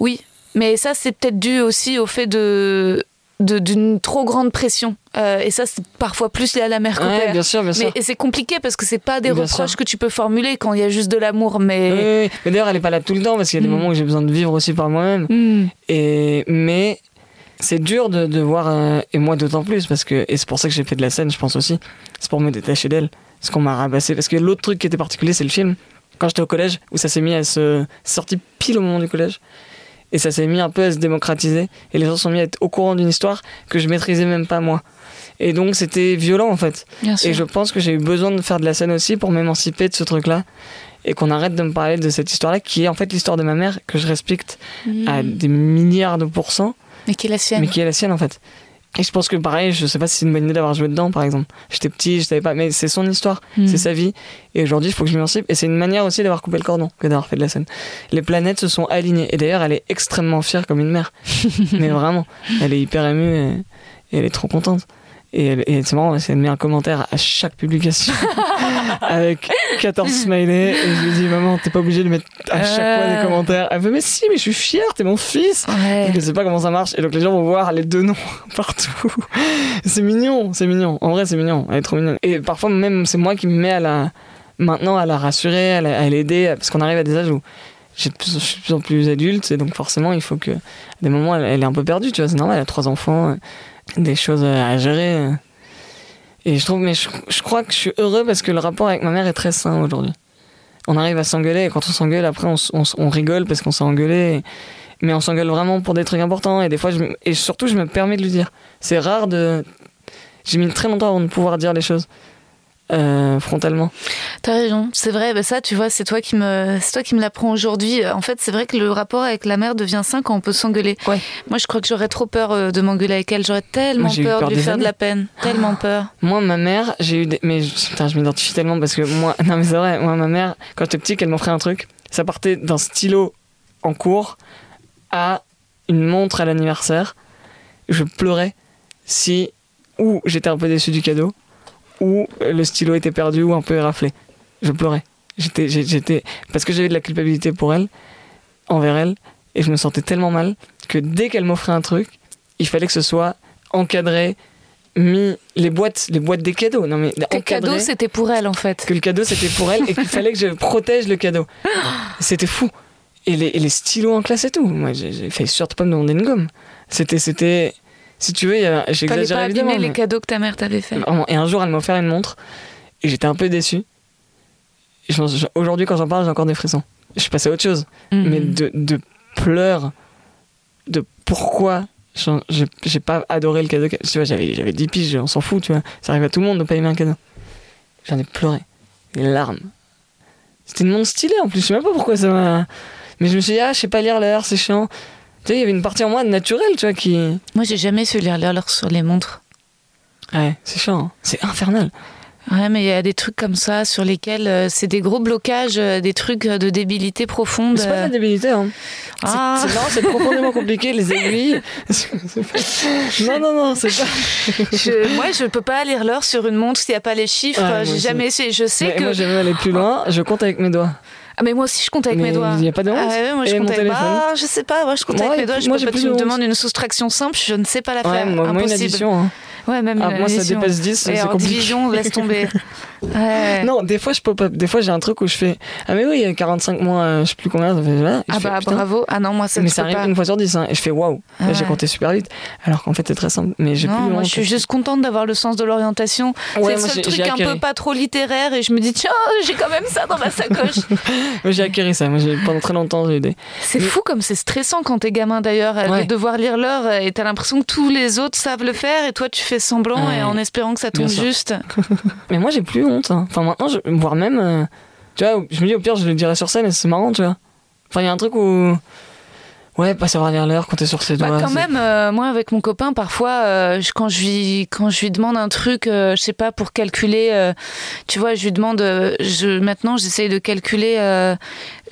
[SPEAKER 1] oui, mais ça, c'est peut-être dû aussi au fait de- d'une trop grande pression. Euh, et ça, c'est parfois plus lié à la mère
[SPEAKER 2] Ouais, bien sûr, bien sûr.
[SPEAKER 1] Mais et c'est compliqué parce que c'est pas des
[SPEAKER 2] Bien
[SPEAKER 1] reproches
[SPEAKER 2] sûr.
[SPEAKER 1] que tu peux formuler quand il y a juste de l'amour, mais
[SPEAKER 2] Oui, oui, oui. Mais d'ailleurs, elle est pas là tout le temps parce qu'il y a des
[SPEAKER 1] Mm.
[SPEAKER 2] moments où j'ai besoin de vivre aussi par moi-même.
[SPEAKER 1] Hmm.
[SPEAKER 2] Et mais c'est dur de, de voir euh, et moi d'autant plus parce que et c'est pour ça que j'ai fait de la scène, je pense aussi. C'est pour me détacher d'elle, parce qu'on m'a rabassé. Parce que l'autre truc qui était particulier, c'est le film. Quand j'étais au collège, où ça s'est mis à se c'est sorti pile au moment du collège. Et ça s'est mis un peu à se démocratiser. Et les gens sont mis à être au courant d'une histoire que je maîtrisais même pas moi. Et donc c'était violent en fait.
[SPEAKER 1] bien sûr.
[SPEAKER 2] Et je pense que j'ai eu besoin de faire de la scène aussi pour m'émanciper de ce truc-là. Et qu'on arrête de me parler de cette histoire-là, qui est en fait l'histoire de ma mère, que je respecte
[SPEAKER 1] Hmm.
[SPEAKER 2] à des milliards de pourcents,
[SPEAKER 1] Mais qui est la sienne.
[SPEAKER 2] mais qui est la sienne en fait. Et je pense que pareil, je sais pas si c'est une bonne idée d'avoir joué dedans, par exemple. J'étais petit, je savais pas, mais c'est son histoire,
[SPEAKER 1] Mm.
[SPEAKER 2] c'est sa vie. Et aujourd'hui, il faut que je m'y émancipe. Et c'est une manière aussi d'avoir coupé le cordon que d'avoir fait de la scène. Les planètes se sont alignées. Et d'ailleurs, elle est extrêmement fière comme une mère. mais vraiment, elle est hyper émue et, et elle est trop contente. Et, et c'est marrant, elle met un commentaire à chaque publication avec 14 smileys. Et je lui dis, maman, t'es pas obligé de mettre à chaque fois des
[SPEAKER 1] Euh.
[SPEAKER 2] commentaires. Elle fait, mais si, mais je suis fière, t'es mon fils.
[SPEAKER 1] Ouais.
[SPEAKER 2] Je sais pas comment ça marche. Et donc les gens vont voir les deux noms partout. C'est mignon, c'est mignon. En vrai, c'est mignon. Elle est trop mignonne. Et parfois, même, c'est moi qui me mets à la. Maintenant, à la rassurer, à la- à l'aider. Parce qu'on arrive à des âges où je suis de plus en plus adulte. Et donc, forcément, il faut que. À des moments, elle, elle est un peu perdue, tu vois. C'est normal, elle a trois enfants, des choses à gérer. Et je trouve, mais je, je crois que je suis heureux parce que le rapport avec ma mère est très sain aujourd'hui. On arrive à s'engueuler et quand on s'engueule, après, on, on on rigole parce qu'on s'est engueulé. Mais on s'engueule vraiment pour des trucs importants et des fois, je, et surtout, je me permets de lui dire. C'est rare de. J'ai mis très longtemps avant de pouvoir dire les choses euh, frontalement.
[SPEAKER 1] T'as raison, c'est vrai. Bah ça, tu vois, c'est toi qui me, c'est toi qui me l'apprends aujourd'hui. En fait, c'est vrai que le rapport avec la mère devient sain quand on peut s'engueuler.
[SPEAKER 2] Ouais.
[SPEAKER 1] Moi, je crois que j'aurais trop peur euh, de m'engueuler avec elle. J'aurais tellement
[SPEAKER 2] Moi,
[SPEAKER 1] peur,
[SPEAKER 2] peur
[SPEAKER 1] de lui faire de la peine, tellement peur.
[SPEAKER 2] Moi, ma mère, j'ai eu des. Mais putain, je m'identifie tellement parce que moi. Non, mais c'est vrai, moi, ma mère, quand j'étais petit, qu'elle m'offrait un truc, ça partait d'un stylo en cours à une montre à l'anniversaire. Je pleurais si. Ou j'étais un peu déçu du cadeau, ou le stylo était perdu ou un peu éraflé. Je pleurais. J'étais. j'étais Parce que j'avais de la culpabilité pour elle, envers elle, et je me sentais tellement mal que dès qu'elle m'offrait un truc, il fallait que ce soit encadré, mis les boîtes, les boîtes des cadeaux. Non mais
[SPEAKER 1] Que le cadeau, c'était pour elle, en fait.
[SPEAKER 2] que le cadeau c'était pour elle et qu'il fallait que je protège le cadeau. C'était fou. Et les, et les stylos en classe et tout. Moi, j'ai j'ai failli surtout pas me demander une gomme. C'était, c'était, si tu veux, j'exagère
[SPEAKER 1] pas les cadeaux que ta mère t'avait fait.
[SPEAKER 2] Et un jour, elle m'a offert une montre et j'étais un peu déçu. Aujourd'hui, quand j'en parle, j'ai encore des frissons. Je suis passé à autre chose.
[SPEAKER 1] Mhm.
[SPEAKER 2] Mais de, de pleurs, de pourquoi j'ai pas adoré le cadeau. Tu vois, j'avais j'avais 10 piges, on s'en fout, tu vois. Ça arrive à tout le monde de pas aimer un cadeau. J'en ai pleuré. Les larmes. C'était une montre stylée en plus, je sais même pas pourquoi ça m'a. Mais je me suis dit, ah, je sais pas lire l'heure, c'est chiant. Tu sais, il y avait une partie en moi naturelle, tu vois, qui.
[SPEAKER 1] Moi, j'ai jamais su lire l'heure sur les montres.
[SPEAKER 2] Ouais, c'est chiant, hein. c'est infernal.
[SPEAKER 1] Ouais, mais il y a des trucs comme ça sur lesquels euh, c'est des gros blocages, euh, des trucs euh, de débilité profonde.
[SPEAKER 2] C'est pas de la débilité, hein.
[SPEAKER 1] Ah.
[SPEAKER 2] c'est- non, c'est profondément compliqué, les aiguilles. Pas- non, non, non, c'est pas.
[SPEAKER 1] Je- moi, je peux pas lire l'heure sur une montre s'il n'y a pas les chiffres.
[SPEAKER 2] Ouais,
[SPEAKER 1] J'ai jamais essayé. Je sais
[SPEAKER 2] Mais
[SPEAKER 1] que.
[SPEAKER 2] Moi, j'aime aller plus loin, je compte avec mes doigts.
[SPEAKER 1] Ah, mais moi aussi, je compte avec
[SPEAKER 2] Mais
[SPEAKER 1] mes doigts.
[SPEAKER 2] il y a pas de honte
[SPEAKER 1] Ah, ouais, moi, je compte avec
[SPEAKER 2] téléphone
[SPEAKER 1] Ah, je sais pas. Moi, je compte
[SPEAKER 2] Moi,
[SPEAKER 1] avec mes doigts. Je
[SPEAKER 2] moi,
[SPEAKER 1] peux pas. Tu me
[SPEAKER 2] honte.
[SPEAKER 1] demandes une soustraction simple, je ne sais pas la
[SPEAKER 2] Ouais,
[SPEAKER 1] faire.
[SPEAKER 2] moi, moi, une
[SPEAKER 1] Impossible.
[SPEAKER 2] addition. hein.
[SPEAKER 1] Ouais, même
[SPEAKER 2] Ah, moi, ça dépasse 10,
[SPEAKER 1] Et
[SPEAKER 2] c'est
[SPEAKER 1] en
[SPEAKER 2] compliqué.
[SPEAKER 1] division, laisse tomber. Ouais.
[SPEAKER 2] Non, des fois, je pop up. Des fois, j'ai un truc où je fais Ah, mais oui, il y a 45 mois, euh, je sais plus combien.
[SPEAKER 1] Ah
[SPEAKER 2] fais,
[SPEAKER 1] bah bravo. Ah non, moi ça
[SPEAKER 2] mais ça
[SPEAKER 1] peux
[SPEAKER 2] arrive
[SPEAKER 1] pas.
[SPEAKER 2] une fois sur 10. Hein, et je fais waouh. Là, j'ai compté super vite. Alors qu'en fait, c'est très simple. Mais j'ai plus
[SPEAKER 1] moi je suis juste contente d'avoir le sens de l'orientation.
[SPEAKER 2] Ouais,
[SPEAKER 1] c'est le seul truc un peu pas trop littéraire et je me dis tiens, j'ai quand même ça dans ma sacoche.
[SPEAKER 2] J'ai acquéri ça. Moi, pendant très longtemps, j'ai eu des.
[SPEAKER 1] c'est fou comme c'est stressant quand t'es gamin d'ailleurs, euh, de devoir lire l'heure et t'as l'impression que tous les autres savent le faire et toi tu fais semblant
[SPEAKER 2] Ouais.
[SPEAKER 1] et en espérant que ça tombe juste.
[SPEAKER 2] Mais moi, j'ai plus honte. hein. Enfin, maintenant, je... voire même. euh, Tu vois, je me dis au pire, je le dirai sur scène et c'est marrant, tu vois. Enfin, il y a un truc où. Ouais, pas savoir lire l'heure, compter sur ses doigts.
[SPEAKER 1] Bah, quand même, euh, moi avec mon copain, parfois, euh, je- quand, je lui, quand je lui demande un truc, euh, je sais pas, pour calculer, tu vois, je lui demande, je, maintenant j'essaye de calculer,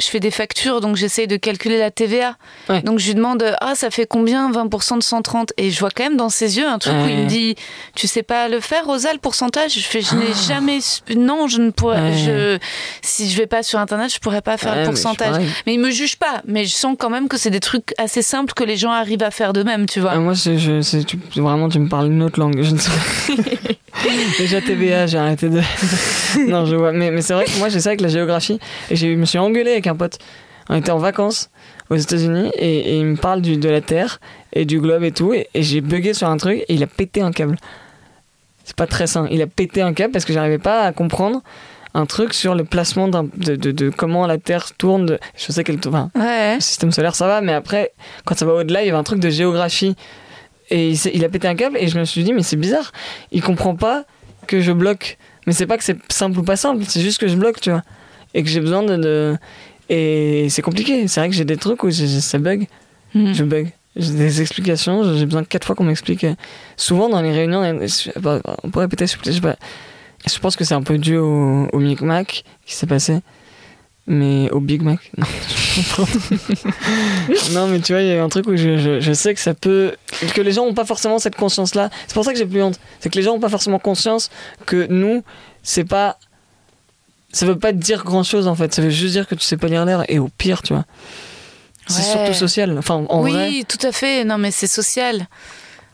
[SPEAKER 1] je fais des factures, donc j'essaye de calculer la TVA.
[SPEAKER 2] Ouais.
[SPEAKER 1] Donc je lui demande, ah, ça fait combien 20% de 130 Et je vois quand même dans ses yeux un truc où il me dit, tu sais pas le faire, Rosa, le pourcentage? Je fais, je n'ai jamais, su- non, je ne pourrais,
[SPEAKER 2] Ah. Ouais.
[SPEAKER 1] je, si je vais pas sur Internet, je pourrais pas faire le
[SPEAKER 2] mais
[SPEAKER 1] pourcentage.
[SPEAKER 2] pareil.
[SPEAKER 1] Mais il me juge pas, mais je sens quand même que c'est des trucs assez simples que les gens arrivent à faire d'eux-mêmes, tu vois.
[SPEAKER 2] Ah, moi, c'est, je, tu, vraiment, tu me parles une autre langue. Je ne sais pas. Déjà TVA, j'ai arrêté de. non, je vois. Mais, mais c'est vrai que moi, j'ai ça avec la géographie. Et je me suis engueulé avec un pote. On était en vacances aux États-Unis et, et il me parle du, de la Terre et du globe et tout. Et, et j'ai bugué sur un truc et il a pété un câble. C'est pas très sain. Il a pété un câble parce que j'arrivais pas à comprendre un truc sur le placement de, de, de comment la Terre tourne. de- je sais qu'elle tourne. enfin,
[SPEAKER 1] Ouais.
[SPEAKER 2] le système solaire, ça va, mais après, quand ça va au-delà, il y avait un truc de géographie. Et il, a pété un câble, et je me suis dit, mais c'est bizarre. Il comprend pas que je bloque. Mais c'est pas que c'est simple ou pas simple, c'est juste que je bloque, tu vois. Et que j'ai besoin de. de- Et c'est compliqué. C'est vrai que j'ai des trucs où ça bug.
[SPEAKER 1] Mm.
[SPEAKER 2] Je bug. J'ai des explications, j'ai besoin quatre fois qu'on m'explique. Souvent dans les réunions, on peut répéter s'il vous plaît, je, sais pas. je pense que c'est un peu dû au, au Micmac qui s'est passé. Mais au Big Mac, non. non, mais tu vois, il y a un truc où je, je, je, sais que ça peut. que les gens n'ont pas forcément cette conscience-là. C'est pour ça que j'ai plus honte. C'est que les gens n'ont pas forcément conscience que nous, c'est pas. Ça veut pas dire grand chose en fait. Ça veut juste dire que tu sais pas lire l'air. Et au pire, tu vois. C'est surtout social. Enfin, en
[SPEAKER 1] oui,
[SPEAKER 2] vrai.
[SPEAKER 1] tout à fait. Non, mais c'est social.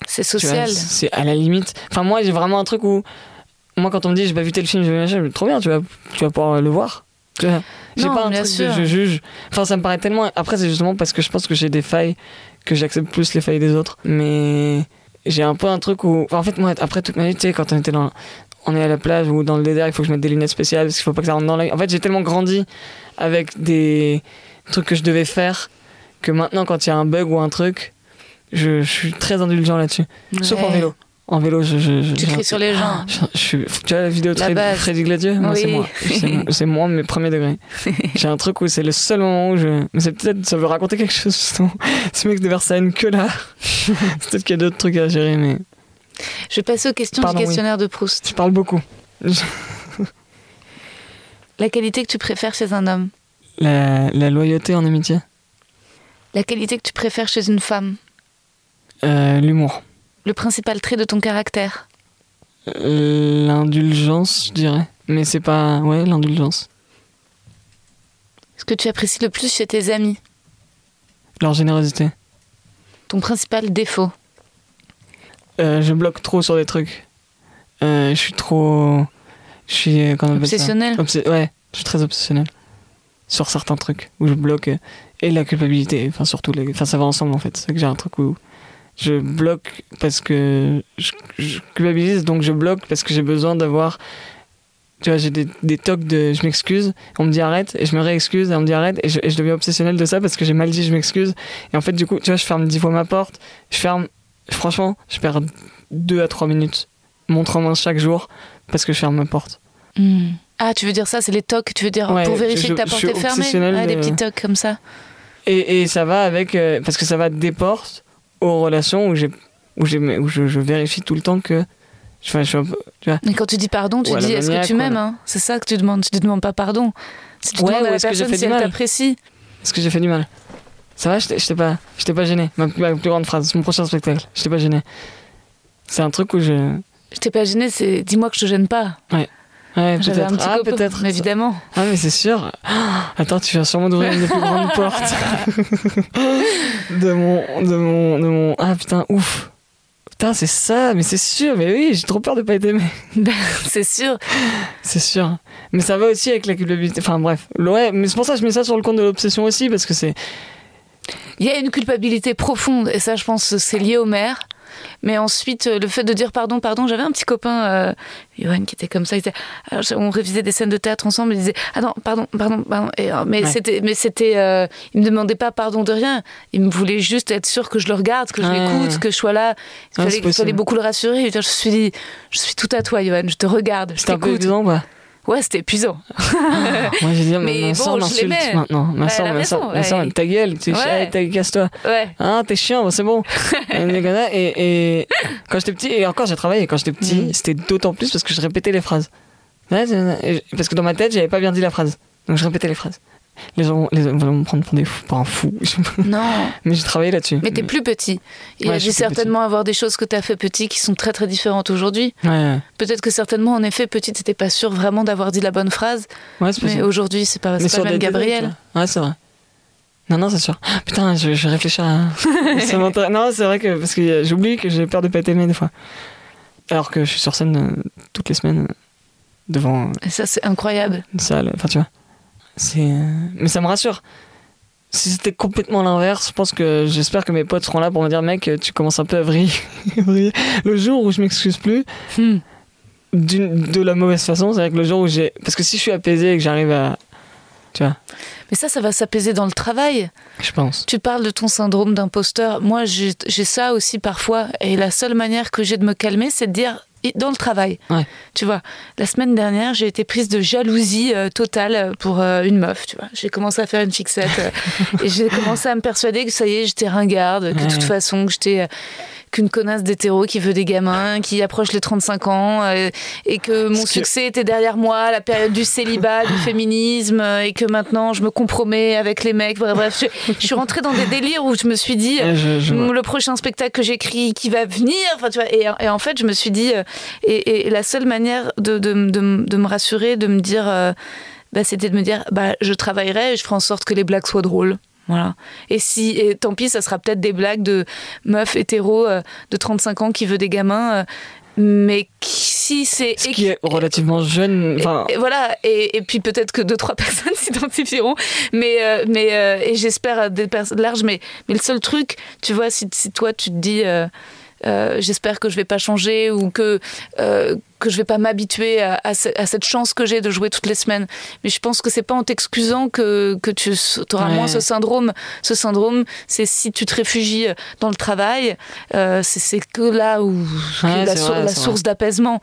[SPEAKER 1] C'est social.
[SPEAKER 2] C'est à la limite. Enfin, moi, j'ai vraiment un truc où. Moi, quand on me dit j'ai pas vu tel film, je vais machin, trop bien, tu vas, tu vas pouvoir le voir. J'ai pas un truc
[SPEAKER 1] sûr.
[SPEAKER 2] de je juge. Enfin, ça me paraît tellement. Après, c'est justement parce que je pense que j'ai des failles que j'accepte plus les failles des autres. Mais j'ai un peu un truc où. Enfin, en fait, moi, après toute ma vie, tu sais, quand on était dans. On est à la plage ou dans le désert, il faut que je mette des lunettes spéciales parce qu'il faut pas que ça rentre dans l'œil. En fait, j'ai tellement grandi avec des trucs que je devais faire que maintenant, quand il y a un bug ou un truc, je, je suis très indulgent là-dessus.
[SPEAKER 1] Ouais.
[SPEAKER 2] Sauf en vélo. En vélo, je. je, je
[SPEAKER 1] tu cries sur les gens.
[SPEAKER 2] Je, je, suis, tu vois la vidéo de
[SPEAKER 1] La
[SPEAKER 2] Freddy Gladieux Moi,
[SPEAKER 1] oui.
[SPEAKER 2] c'est moi. C'est moi, mes premiers degrés. J'ai un truc où c'est le seul moment où je. Mais c'est peut-être. Ça veut raconter quelque chose, justement. Ce mec de Versailles que là. peut-être qu'il y a d'autres trucs à gérer, mais.
[SPEAKER 1] Je vais passer aux questions
[SPEAKER 2] Pardon,
[SPEAKER 1] du questionnaire
[SPEAKER 2] oui.
[SPEAKER 1] de Proust.
[SPEAKER 2] Tu parles beaucoup.
[SPEAKER 1] La qualité que tu préfères chez un homme.
[SPEAKER 2] La, la loyauté en amitié.
[SPEAKER 1] La qualité que tu préfères chez une femme.
[SPEAKER 2] Euh, L'humour.
[SPEAKER 1] Le principal trait de ton caractère.
[SPEAKER 2] Euh, L'indulgence, je dirais. Mais c'est pas. Ouais, l'indulgence.
[SPEAKER 1] Ce que tu apprécies le plus chez tes amis.
[SPEAKER 2] Leur générosité.
[SPEAKER 1] Ton principal défaut.
[SPEAKER 2] Euh, je bloque trop sur des trucs. Euh, je suis trop. Je suis. euh, appelle ça
[SPEAKER 1] Obsessionnel.
[SPEAKER 2] Obs- ouais, je suis très obsessionnel. Sur certains trucs où je bloque. euh, Et la culpabilité. Enfin, surtout. Les... Enfin, ça va ensemble en fait. C'est que j'ai un truc où je bloque parce que je, je culpabilise, donc je bloque parce que j'ai besoin d'avoir. Tu vois, j'ai des, des tocs de je m'excuse, on me dit arrête, et je me réexcuse, et on me dit arrête, et je, et je deviens obsessionnel de ça parce que j'ai mal dit je m'excuse. Et en fait, du coup, tu vois, je ferme dix fois ma porte, je ferme. Franchement, je perds deux à trois minutes, montre en main chaque jour, parce que je ferme ma porte.
[SPEAKER 1] Hmm. Ah, tu veux dire ça, c'est les tocs, tu veux dire
[SPEAKER 2] Ouais,
[SPEAKER 1] pour vérifier
[SPEAKER 2] je-
[SPEAKER 1] que ta porte est fermée Ah, des
[SPEAKER 2] de-
[SPEAKER 1] petits tocs comme ça.
[SPEAKER 2] Et, et ça va avec. euh, parce que ça va des portes aux relations où, j'ai, où, j'ai, où je, je vérifie tout le temps que. Enfin, je suis un peu. Tu vois
[SPEAKER 1] Mais quand tu dis pardon, tu dis est-ce que tu m'aimes hein? C'est ça que tu demandes. Tu ne demandes pas pardon. Si tu
[SPEAKER 2] Ouais,
[SPEAKER 1] demandes à la
[SPEAKER 2] est-ce que j'ai
[SPEAKER 1] personne
[SPEAKER 2] fait
[SPEAKER 1] si
[SPEAKER 2] du
[SPEAKER 1] elle
[SPEAKER 2] mal?
[SPEAKER 1] t'apprécie.
[SPEAKER 2] Est-ce que j'ai fait du mal? Ça va, je t'ai, pas, pas gêné. Ma, ma plus grande phrase, mon prochain spectacle. Je t'ai pas gêné. C'est un truc où je.
[SPEAKER 1] Je t'ai pas gêné, c'est dis-moi que je te gêne pas.
[SPEAKER 2] Ouais,
[SPEAKER 1] J'avais
[SPEAKER 2] peut-être. ah, peut-être.
[SPEAKER 1] évidemment.
[SPEAKER 2] Ah, mais c'est sûr. Attends, tu viens sûrement d'ouvrir une des plus grandes portes de mon, de mon, de mon. Ah putain, ouf. Putain, c'est ça, mais c'est sûr, mais oui, j'ai trop peur de pas être aimé.
[SPEAKER 1] Ben, c'est sûr.
[SPEAKER 2] C'est sûr. Mais ça va aussi avec la culpabilité. Enfin bref. Ouais, mais c'est pour ça que je mets ça sur le compte de l'obsession aussi, parce que c'est.
[SPEAKER 1] Il y a une culpabilité profonde, et ça, je pense, c'est lié au maire. Mais ensuite, euh, le fait de dire pardon, pardon, j'avais un petit copain, euh, Johan, qui était comme ça. Il alors, on révisait des scènes de théâtre ensemble. Il disait, ah non, pardon, pardon, pardon. Et, euh, mais
[SPEAKER 2] Ouais.
[SPEAKER 1] c'était, mais c'était, euh, il me demandait pas pardon de rien. Il me voulait juste être sûr que je le regarde, que je
[SPEAKER 2] Ouais.
[SPEAKER 1] l'écoute, que je sois là. Il
[SPEAKER 2] Ouais,
[SPEAKER 1] fallait, il fallait beaucoup le rassurer. Je, je suis dit, je suis tout à toi, Johan. Je te regarde, je t'écoute. Ouais, c'était épuisant.
[SPEAKER 2] Moi, j'ai dit,
[SPEAKER 1] Mais
[SPEAKER 2] ma
[SPEAKER 1] bon,
[SPEAKER 2] soeur
[SPEAKER 1] je
[SPEAKER 2] m'insulte maintenant. Ma soeur, ma soeur, ma ta gueule, tu sais,
[SPEAKER 1] Ouais.
[SPEAKER 2] casse-toi.
[SPEAKER 1] Ouais.
[SPEAKER 2] Ah, t'es chiant, bon, c'est bon. Et quand j'étais petit, et encore j'ai travaillé, quand j'étais petit,
[SPEAKER 1] Mhm.
[SPEAKER 2] c'était d'autant plus parce que je répétais les phrases. Parce que dans ma tête, j'avais pas bien dit la phrase. Donc je répétais les phrases. Les gens, les gens vont me prendre pour, des fous, pour un fou.
[SPEAKER 1] Non.
[SPEAKER 2] Mais j'ai travaillé là-dessus.
[SPEAKER 1] Mais t'es plus petit. Il
[SPEAKER 2] Ouais, plus
[SPEAKER 1] certainement avoir des choses que t'as fait petit qui sont très très différentes aujourd'hui.
[SPEAKER 2] Ouais, ouais,
[SPEAKER 1] Peut-être que certainement, en effet, petite, t'étais pas sûr vraiment d'avoir dit la bonne phrase.
[SPEAKER 2] ouais c'est
[SPEAKER 1] Mais aujourd'hui, c'est pas, pas
[SPEAKER 2] sur
[SPEAKER 1] le même Gabriel.
[SPEAKER 2] Ouais, c'est vrai. Non, non, c'est sûr. Putain, je, je réfléchis à. non, c'est vrai que. Parce que j'oublie que j'ai peur de pas être aimé des fois. Alors que je suis sur scène euh, toutes les semaines euh, devant euh,
[SPEAKER 1] Et ça, c'est incroyable.
[SPEAKER 2] une salle. Enfin, tu vois. C'est. euh, Mais ça me rassure. Si c'était complètement l'inverse, je pense que j'espère que mes potes seront là pour me dire mec, tu commences un peu à vriller. le jour où je m'excuse plus,
[SPEAKER 1] Hmm.
[SPEAKER 2] d'une- de la mauvaise façon, c'est vrai que le jour où j'ai. Parce que si je suis apaisé et que j'arrive à. Tu vois,
[SPEAKER 1] Mais ça, ça va s'apaiser dans le travail.
[SPEAKER 2] je pense.
[SPEAKER 1] Tu parles de ton syndrome d'imposteur. Moi, j'ai ça aussi parfois. Et la seule manière que j'ai de me calmer, c'est de dire dans le travail.
[SPEAKER 2] Ouais.
[SPEAKER 1] Tu vois, la semaine dernière, j'ai été prise de jalousie euh, totale pour euh, une meuf, tu vois. J'ai commencé à faire une fixette euh, et j'ai commencé à me persuader que ça y est, j'étais ringarde, que de toute façon, que j'étais euh, qu'une connasse d'hétéro qui veut des gamins, qui approche les 35 ans, euh, et que mon
[SPEAKER 2] que-
[SPEAKER 1] succès était derrière moi, la période du célibat, du féminisme, euh, et que maintenant je me compromets avec les mecs. Bref, bref, je, je suis rentrée dans des délires où je me suis dit,
[SPEAKER 2] Ouais, je- je vois.
[SPEAKER 1] le prochain spectacle que j'écris qui va venir, enfin tu vois, et, et en fait je me suis dit, euh, et, et la seule manière de, de, de, de me rassurer, de me dire, euh, bah, c'était de me dire, bah, je travaillerai et je ferai en sorte que les blagues soient drôles. Voilà. Et si, et tant pis, ça sera peut-être des blagues de meuf hétéro euh, de 35 ans qui veut des gamins, euh, mais si c'est
[SPEAKER 2] Ce qui est relativement jeune. Enfin,
[SPEAKER 1] et, et voilà, et, et puis peut-être que deux trois personnes s'identifieront, mais euh, mais euh, et j'espère à des personnes larges, mais mais le seul truc, tu vois, si, si toi tu te dis, euh, j'espère que je vais pas changer ou que que je vais pas m'habituer à, à à cette chance que j'ai de jouer toutes les semaines, mais je pense que c'est pas en t'excusant que que tu auras
[SPEAKER 2] Ouais.
[SPEAKER 1] moins ce syndrome. Ce syndrome, c'est si tu te réfugies dans le travail, euh, c'est que là où
[SPEAKER 2] Ouais,
[SPEAKER 1] la,
[SPEAKER 2] vrai,
[SPEAKER 1] source d'apaisement,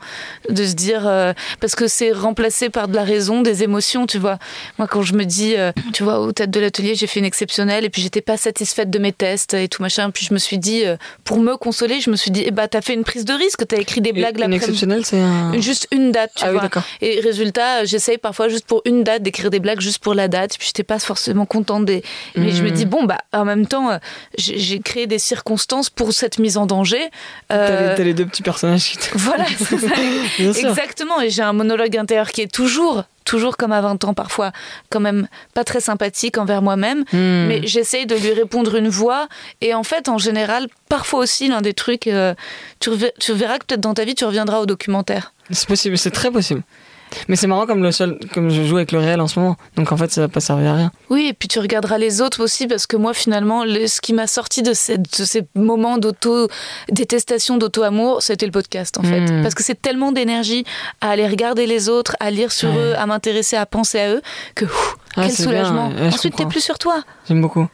[SPEAKER 1] de se dire euh, parce que c'est remplacé par de la raison, des émotions, tu vois. Moi, quand je me dis, euh, tu vois, au tête de l'atelier, j'ai fait une exceptionnelle et puis j'étais pas satisfaite de mes tests et tout machin. Puis je me suis dit, euh, pour me consoler, je me suis dit, eh bah t'as fait une prise de risque, t'as écrit des blagues
[SPEAKER 2] une
[SPEAKER 1] l'après-midi.
[SPEAKER 2] exceptionnelle, c'est un.
[SPEAKER 1] Juste une date, tu
[SPEAKER 2] Ah
[SPEAKER 1] vois. et résultat, euh, j'essaye parfois juste pour une date d'écrire des blagues juste pour la date. Puis j'étais pas forcément contente des. Mais je me
[SPEAKER 2] Mhm.
[SPEAKER 1] dis bon bah en même temps, euh, j'ai créé des circonstances pour cette mise en danger.
[SPEAKER 2] T'as
[SPEAKER 1] Euh,
[SPEAKER 2] les- t'as les deux petits personnages qui
[SPEAKER 1] voilà, c'est ça. Exactement, et j'ai un monologue intérieur qui est toujours, toujours comme à 20 ans parfois, quand même pas très sympathique envers moi-même,
[SPEAKER 2] Hmm.
[SPEAKER 1] mais j'essaye de lui répondre une voix, et en fait, en général, parfois aussi, l'un des trucs, euh, tu, rever- tu verras que peut-être dans ta vie, tu reviendras au documentaire.
[SPEAKER 2] C'est possible, c'est très possible. Mais c'est marrant comme le seul, comme je joue avec le réel en ce moment. Donc en fait, ça va pas servir à rien.
[SPEAKER 1] Oui, et puis tu regarderas les autres aussi, parce que moi, finalement, le- ce qui m'a sorti de, cette- de ces moments d'auto-détestation, d'auto-amour, c'était le podcast, en fait.
[SPEAKER 2] Mm.
[SPEAKER 1] Parce que c'est tellement d'énergie à aller regarder les autres, à lire sur
[SPEAKER 2] Ouais.
[SPEAKER 1] eux, à m'intéresser, à penser à eux, que ouf,
[SPEAKER 2] Ah,
[SPEAKER 1] quel soulagement.
[SPEAKER 2] bien, ouais,
[SPEAKER 1] Ensuite, t'es plus sur toi.
[SPEAKER 2] J'aime beaucoup.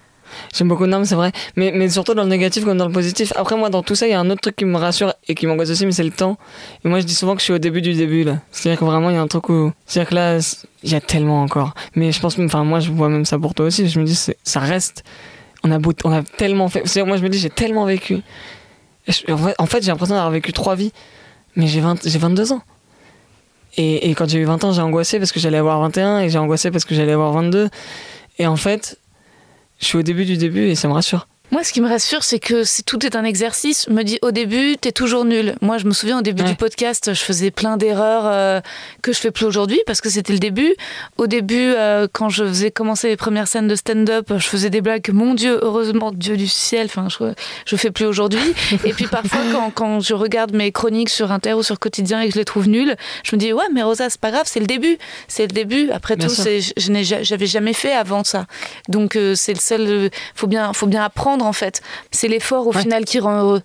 [SPEAKER 2] J'aime beaucoup, non, c'est vrai. Mais, mais surtout dans le négatif comme dans le positif. Après, moi, dans tout ça, il y a un autre truc qui me rassure et qui m'angoisse aussi, mais c'est le temps. Et moi, je dis souvent que je suis au début du début. C'est-à-dire que vraiment, il y a un truc où. C'est-à-dire que là, il y a tellement encore. Mais je pense, enfin, moi, je vois même ça pour toi aussi. Je me dis, ça reste. On a, beau- on a tellement fait. C'est-à-dire, moi, je me dis, j'ai tellement vécu. En fait- j'ai l'impression d'avoir vécu trois vies. Mais j'ai 20 j'ai 22 ans. Et quand j'ai eu 20 ans, j'ai angoissé parce que j'allais avoir 21 et j'ai angoissé parce que j'allais avoir 22. Et en fait, je suis au début du début et ça me rassure.
[SPEAKER 1] Moi, ce qui me rassure, c'est que c'est tout est un exercice. Je me dis au début, t'es toujours nul. Moi, je me souviens au début
[SPEAKER 2] Ouais.
[SPEAKER 1] du podcast, je faisais plein d'erreurs euh, que je fais plus aujourd'hui parce que c'était le début. Au début, euh, quand je faisais commencer les premières scènes de stand-up, je faisais des blagues mon Dieu, heureusement, Dieu du ciel, enfin, je, je fais plus aujourd'hui. Et puis parfois, quand, quand je regarde mes chroniques sur Inter ou sur Quotidien et que je les trouve nulles, je me dis, ouais, mais Rosa, c'est pas grave, c'est le début. C'est le début. Après
[SPEAKER 2] Bien
[SPEAKER 1] tout, je j'avais jamais fait avant ça. Donc, euh, c'est le seul. faut bien, faut bien apprendre en fait. C'est l'effort au
[SPEAKER 2] Ouais.
[SPEAKER 1] final qui rend heureux.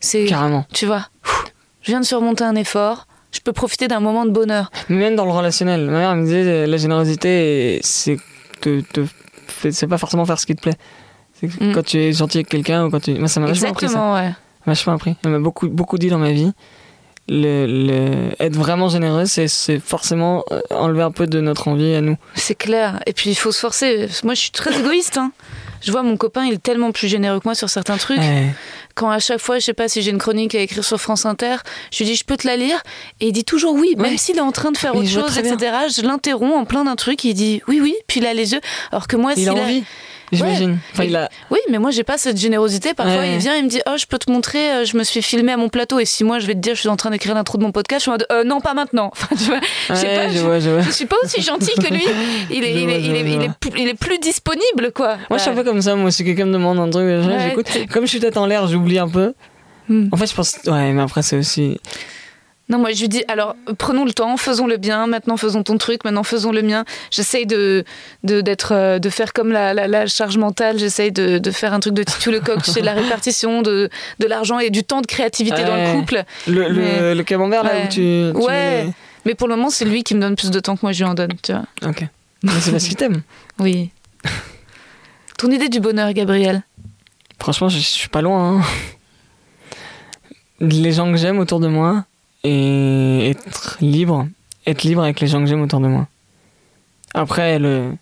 [SPEAKER 1] C'est,
[SPEAKER 2] Carrément.
[SPEAKER 1] tu vois, je viens de surmonter un effort. Je peux profiter d'un moment de bonheur.
[SPEAKER 2] Même dans le relationnel. Ma mère me disait la générosité, c'est te, c'est pas forcément faire ce qui te plaît.
[SPEAKER 1] Mm.
[SPEAKER 2] quand tu es gentil avec quelqu'un ou quand tu. Moi, ça m'a vachement appris ça.
[SPEAKER 1] Ouais.
[SPEAKER 2] Vachement appris. Elle m'a beaucoup, beaucoup dit dans ma vie. Le, le- être vraiment généreux, c'est, c'est forcément euh, enlever un peu de notre envie à nous.
[SPEAKER 1] C'est clair. Et puis il faut se forcer. Moi, je suis très égoïste. hein. Je vois mon copain, il est tellement plus généreux que moi sur certains trucs.
[SPEAKER 2] Ouais.
[SPEAKER 1] Quand à chaque fois, je sais pas si j'ai une chronique à écrire sur France Inter, je lui dis je peux te la lire? Et il dit toujours oui, même
[SPEAKER 2] Ouais.
[SPEAKER 1] s'il est en train de faire
[SPEAKER 2] Mais
[SPEAKER 1] autre chose, etc. Je l'interromps en plein d'un truc, il dit oui, oui, puis il a les yeux. Alors que moi,
[SPEAKER 2] Il
[SPEAKER 1] s'il
[SPEAKER 2] a envie, j'imagine. Enfin,
[SPEAKER 1] Et-
[SPEAKER 2] il a.
[SPEAKER 1] Oui, mais moi j'ai pas cette générosité. Parfois,
[SPEAKER 2] Ouais.
[SPEAKER 1] il vient, il me dit Oh, je peux te montrer, euh, je me suis filmé à mon plateau. Et si moi je vais te dire, je suis en train d'écrire l'intro de mon podcast, je suis en mode Euh, Non, pas maintenant. Enfin, tu vois, je sais
[SPEAKER 2] Ouais,
[SPEAKER 1] pas,
[SPEAKER 2] je
[SPEAKER 1] je,
[SPEAKER 2] vois, je vois.
[SPEAKER 1] je suis pas aussi gentil que lui. Il est, il il il plus, il est plus disponible, quoi.
[SPEAKER 2] Moi, je suis un
[SPEAKER 1] Ouais.
[SPEAKER 2] peu comme ça. Moi, si quelqu'un me demande un truc, j'écoute. Comme je suis tête en l'air, j'oublie un peu.
[SPEAKER 1] Hmm.
[SPEAKER 2] En fait, je pense. Ouais, mais après, c'est aussi.
[SPEAKER 1] Non, moi je lui dis Alors, prenons le temps, faisons le bien. Maintenant, faisons ton truc. Maintenant, faisons le mien. J'essaye de, de, d'être, euh, de faire comme la, la, la charge mentale. J'essaye de, de faire un truc de Titu Lecoq, de la répartition de, de l'argent et du temps de créativité dans le couple.
[SPEAKER 2] Le,
[SPEAKER 1] Mais-
[SPEAKER 2] le camembert, là, où tu. tu
[SPEAKER 1] Ouais. Mais pour le moment, c'est lui qui me donne plus de temps que moi je lui en donne, tu vois.
[SPEAKER 2] Ok. Mais c'est parce qu'il t'aime.
[SPEAKER 1] Oui. Ton idée du bonheur, Gabriel?
[SPEAKER 2] Franchement, je, je suis pas loin. hein. Les gens que j'aime autour de moi et être libre, être libre avec les gens que j'aime autour de moi. Après, le,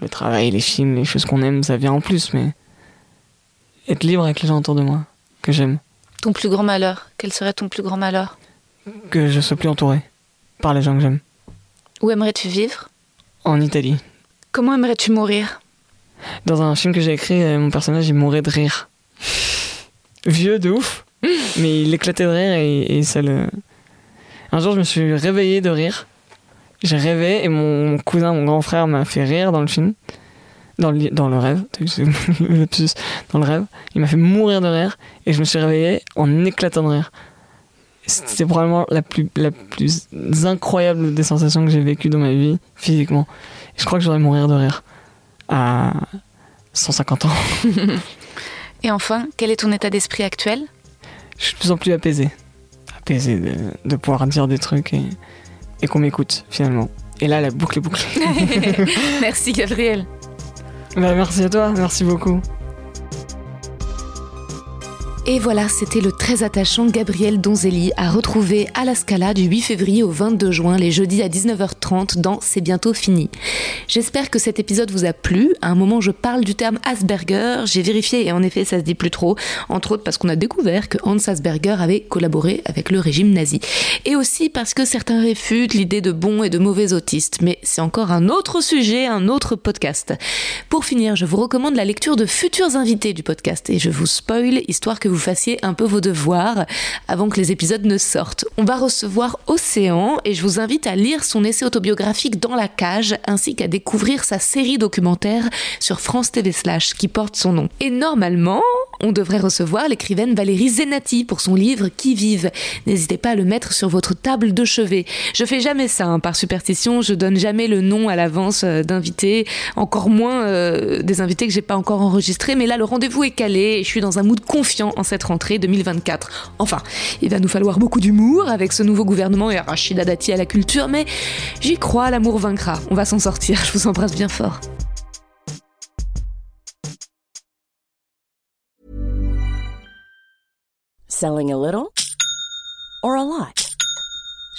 [SPEAKER 2] le travail, les films, les choses qu'on aime, ça vient en plus, mais être libre avec les gens autour de moi, que j'aime.
[SPEAKER 5] Ton plus grand malheur, quel serait ton plus grand malheur?
[SPEAKER 2] Que je sois plus entouré par les gens que j'aime.
[SPEAKER 5] Où aimerais-tu vivre?
[SPEAKER 2] En Italie.
[SPEAKER 5] Comment aimerais-tu mourir?
[SPEAKER 2] Dans un film que j'ai écrit, euh, mon personnage, il mourait de rire. Vieux de ouf, mais il éclatait de rire et, et ça le... Un jour, je me suis réveillé de rire. J'ai rêvé et mon cousin, mon grand frère, m'a fait rire dans le film. Dans le, dans le rêve. dans le rêve. Il m'a fait mourir de rire et je me suis réveillé en éclatant de rire. C'était probablement la plus, la plus incroyable des sensations que j'ai vécues dans ma vie, physiquement. Et je crois que j'aurais mourir de rire à 150 ans.
[SPEAKER 5] Et enfin, quel est ton état d'esprit actuel?
[SPEAKER 2] Je suis de plus en plus apaisé. Apaisé de, de pouvoir dire des trucs et, et qu'on m'écoute finalement. Et là, la boucle est bouclée.
[SPEAKER 5] Merci Gabriel.
[SPEAKER 2] Bah, merci à toi, merci beaucoup.
[SPEAKER 1] Et voilà, c'était le très attachant Gabriel Donzelli à retrouver à la Scala du 8 février au 22 juin, les jeudis à 19h30 dans C'est bientôt fini. J'espère que cet épisode vous a plu. À un moment, je parle du terme Asperger. J'ai vérifié et en effet, ça se dit plus trop. Entre autres parce qu'on a découvert que Hans Asperger avait collaboré avec le régime nazi. Et aussi parce que certains réfutent l'idée de bons et de mauvais autistes. Mais c'est encore un autre sujet, un autre podcast. Pour finir, je vous recommande la lecture de futurs invités du podcast et je vous spoil histoire que vous fassiez un peu vos devoirs avant que les épisodes ne sortent. On va recevoir Océan et je vous invite à lire son essai autobiographique Dans la cage ainsi qu'à découvrir sa série documentaire sur France TV Slash qui porte son nom. Et normalement, on devrait recevoir l'écrivaine Valérie Zenati pour son livre Qui vive. N'hésitez pas à le mettre sur votre table de chevet. Je fais jamais ça hein, par superstition, je donne jamais le nom à l'avance euh, d'invités, encore moins euh, des invités que j'ai pas encore enregistrés, mais là le rendez-vous est calé et je suis dans un mood confiant cette rentrée 2024. Enfin, il va nous falloir beaucoup d'humour avec ce nouveau gouvernement et Rachida Dati à la culture, mais j'y crois, l'amour vaincra. On va s'en sortir, je vous embrasse bien fort.
[SPEAKER 6] Selling a little or a lot?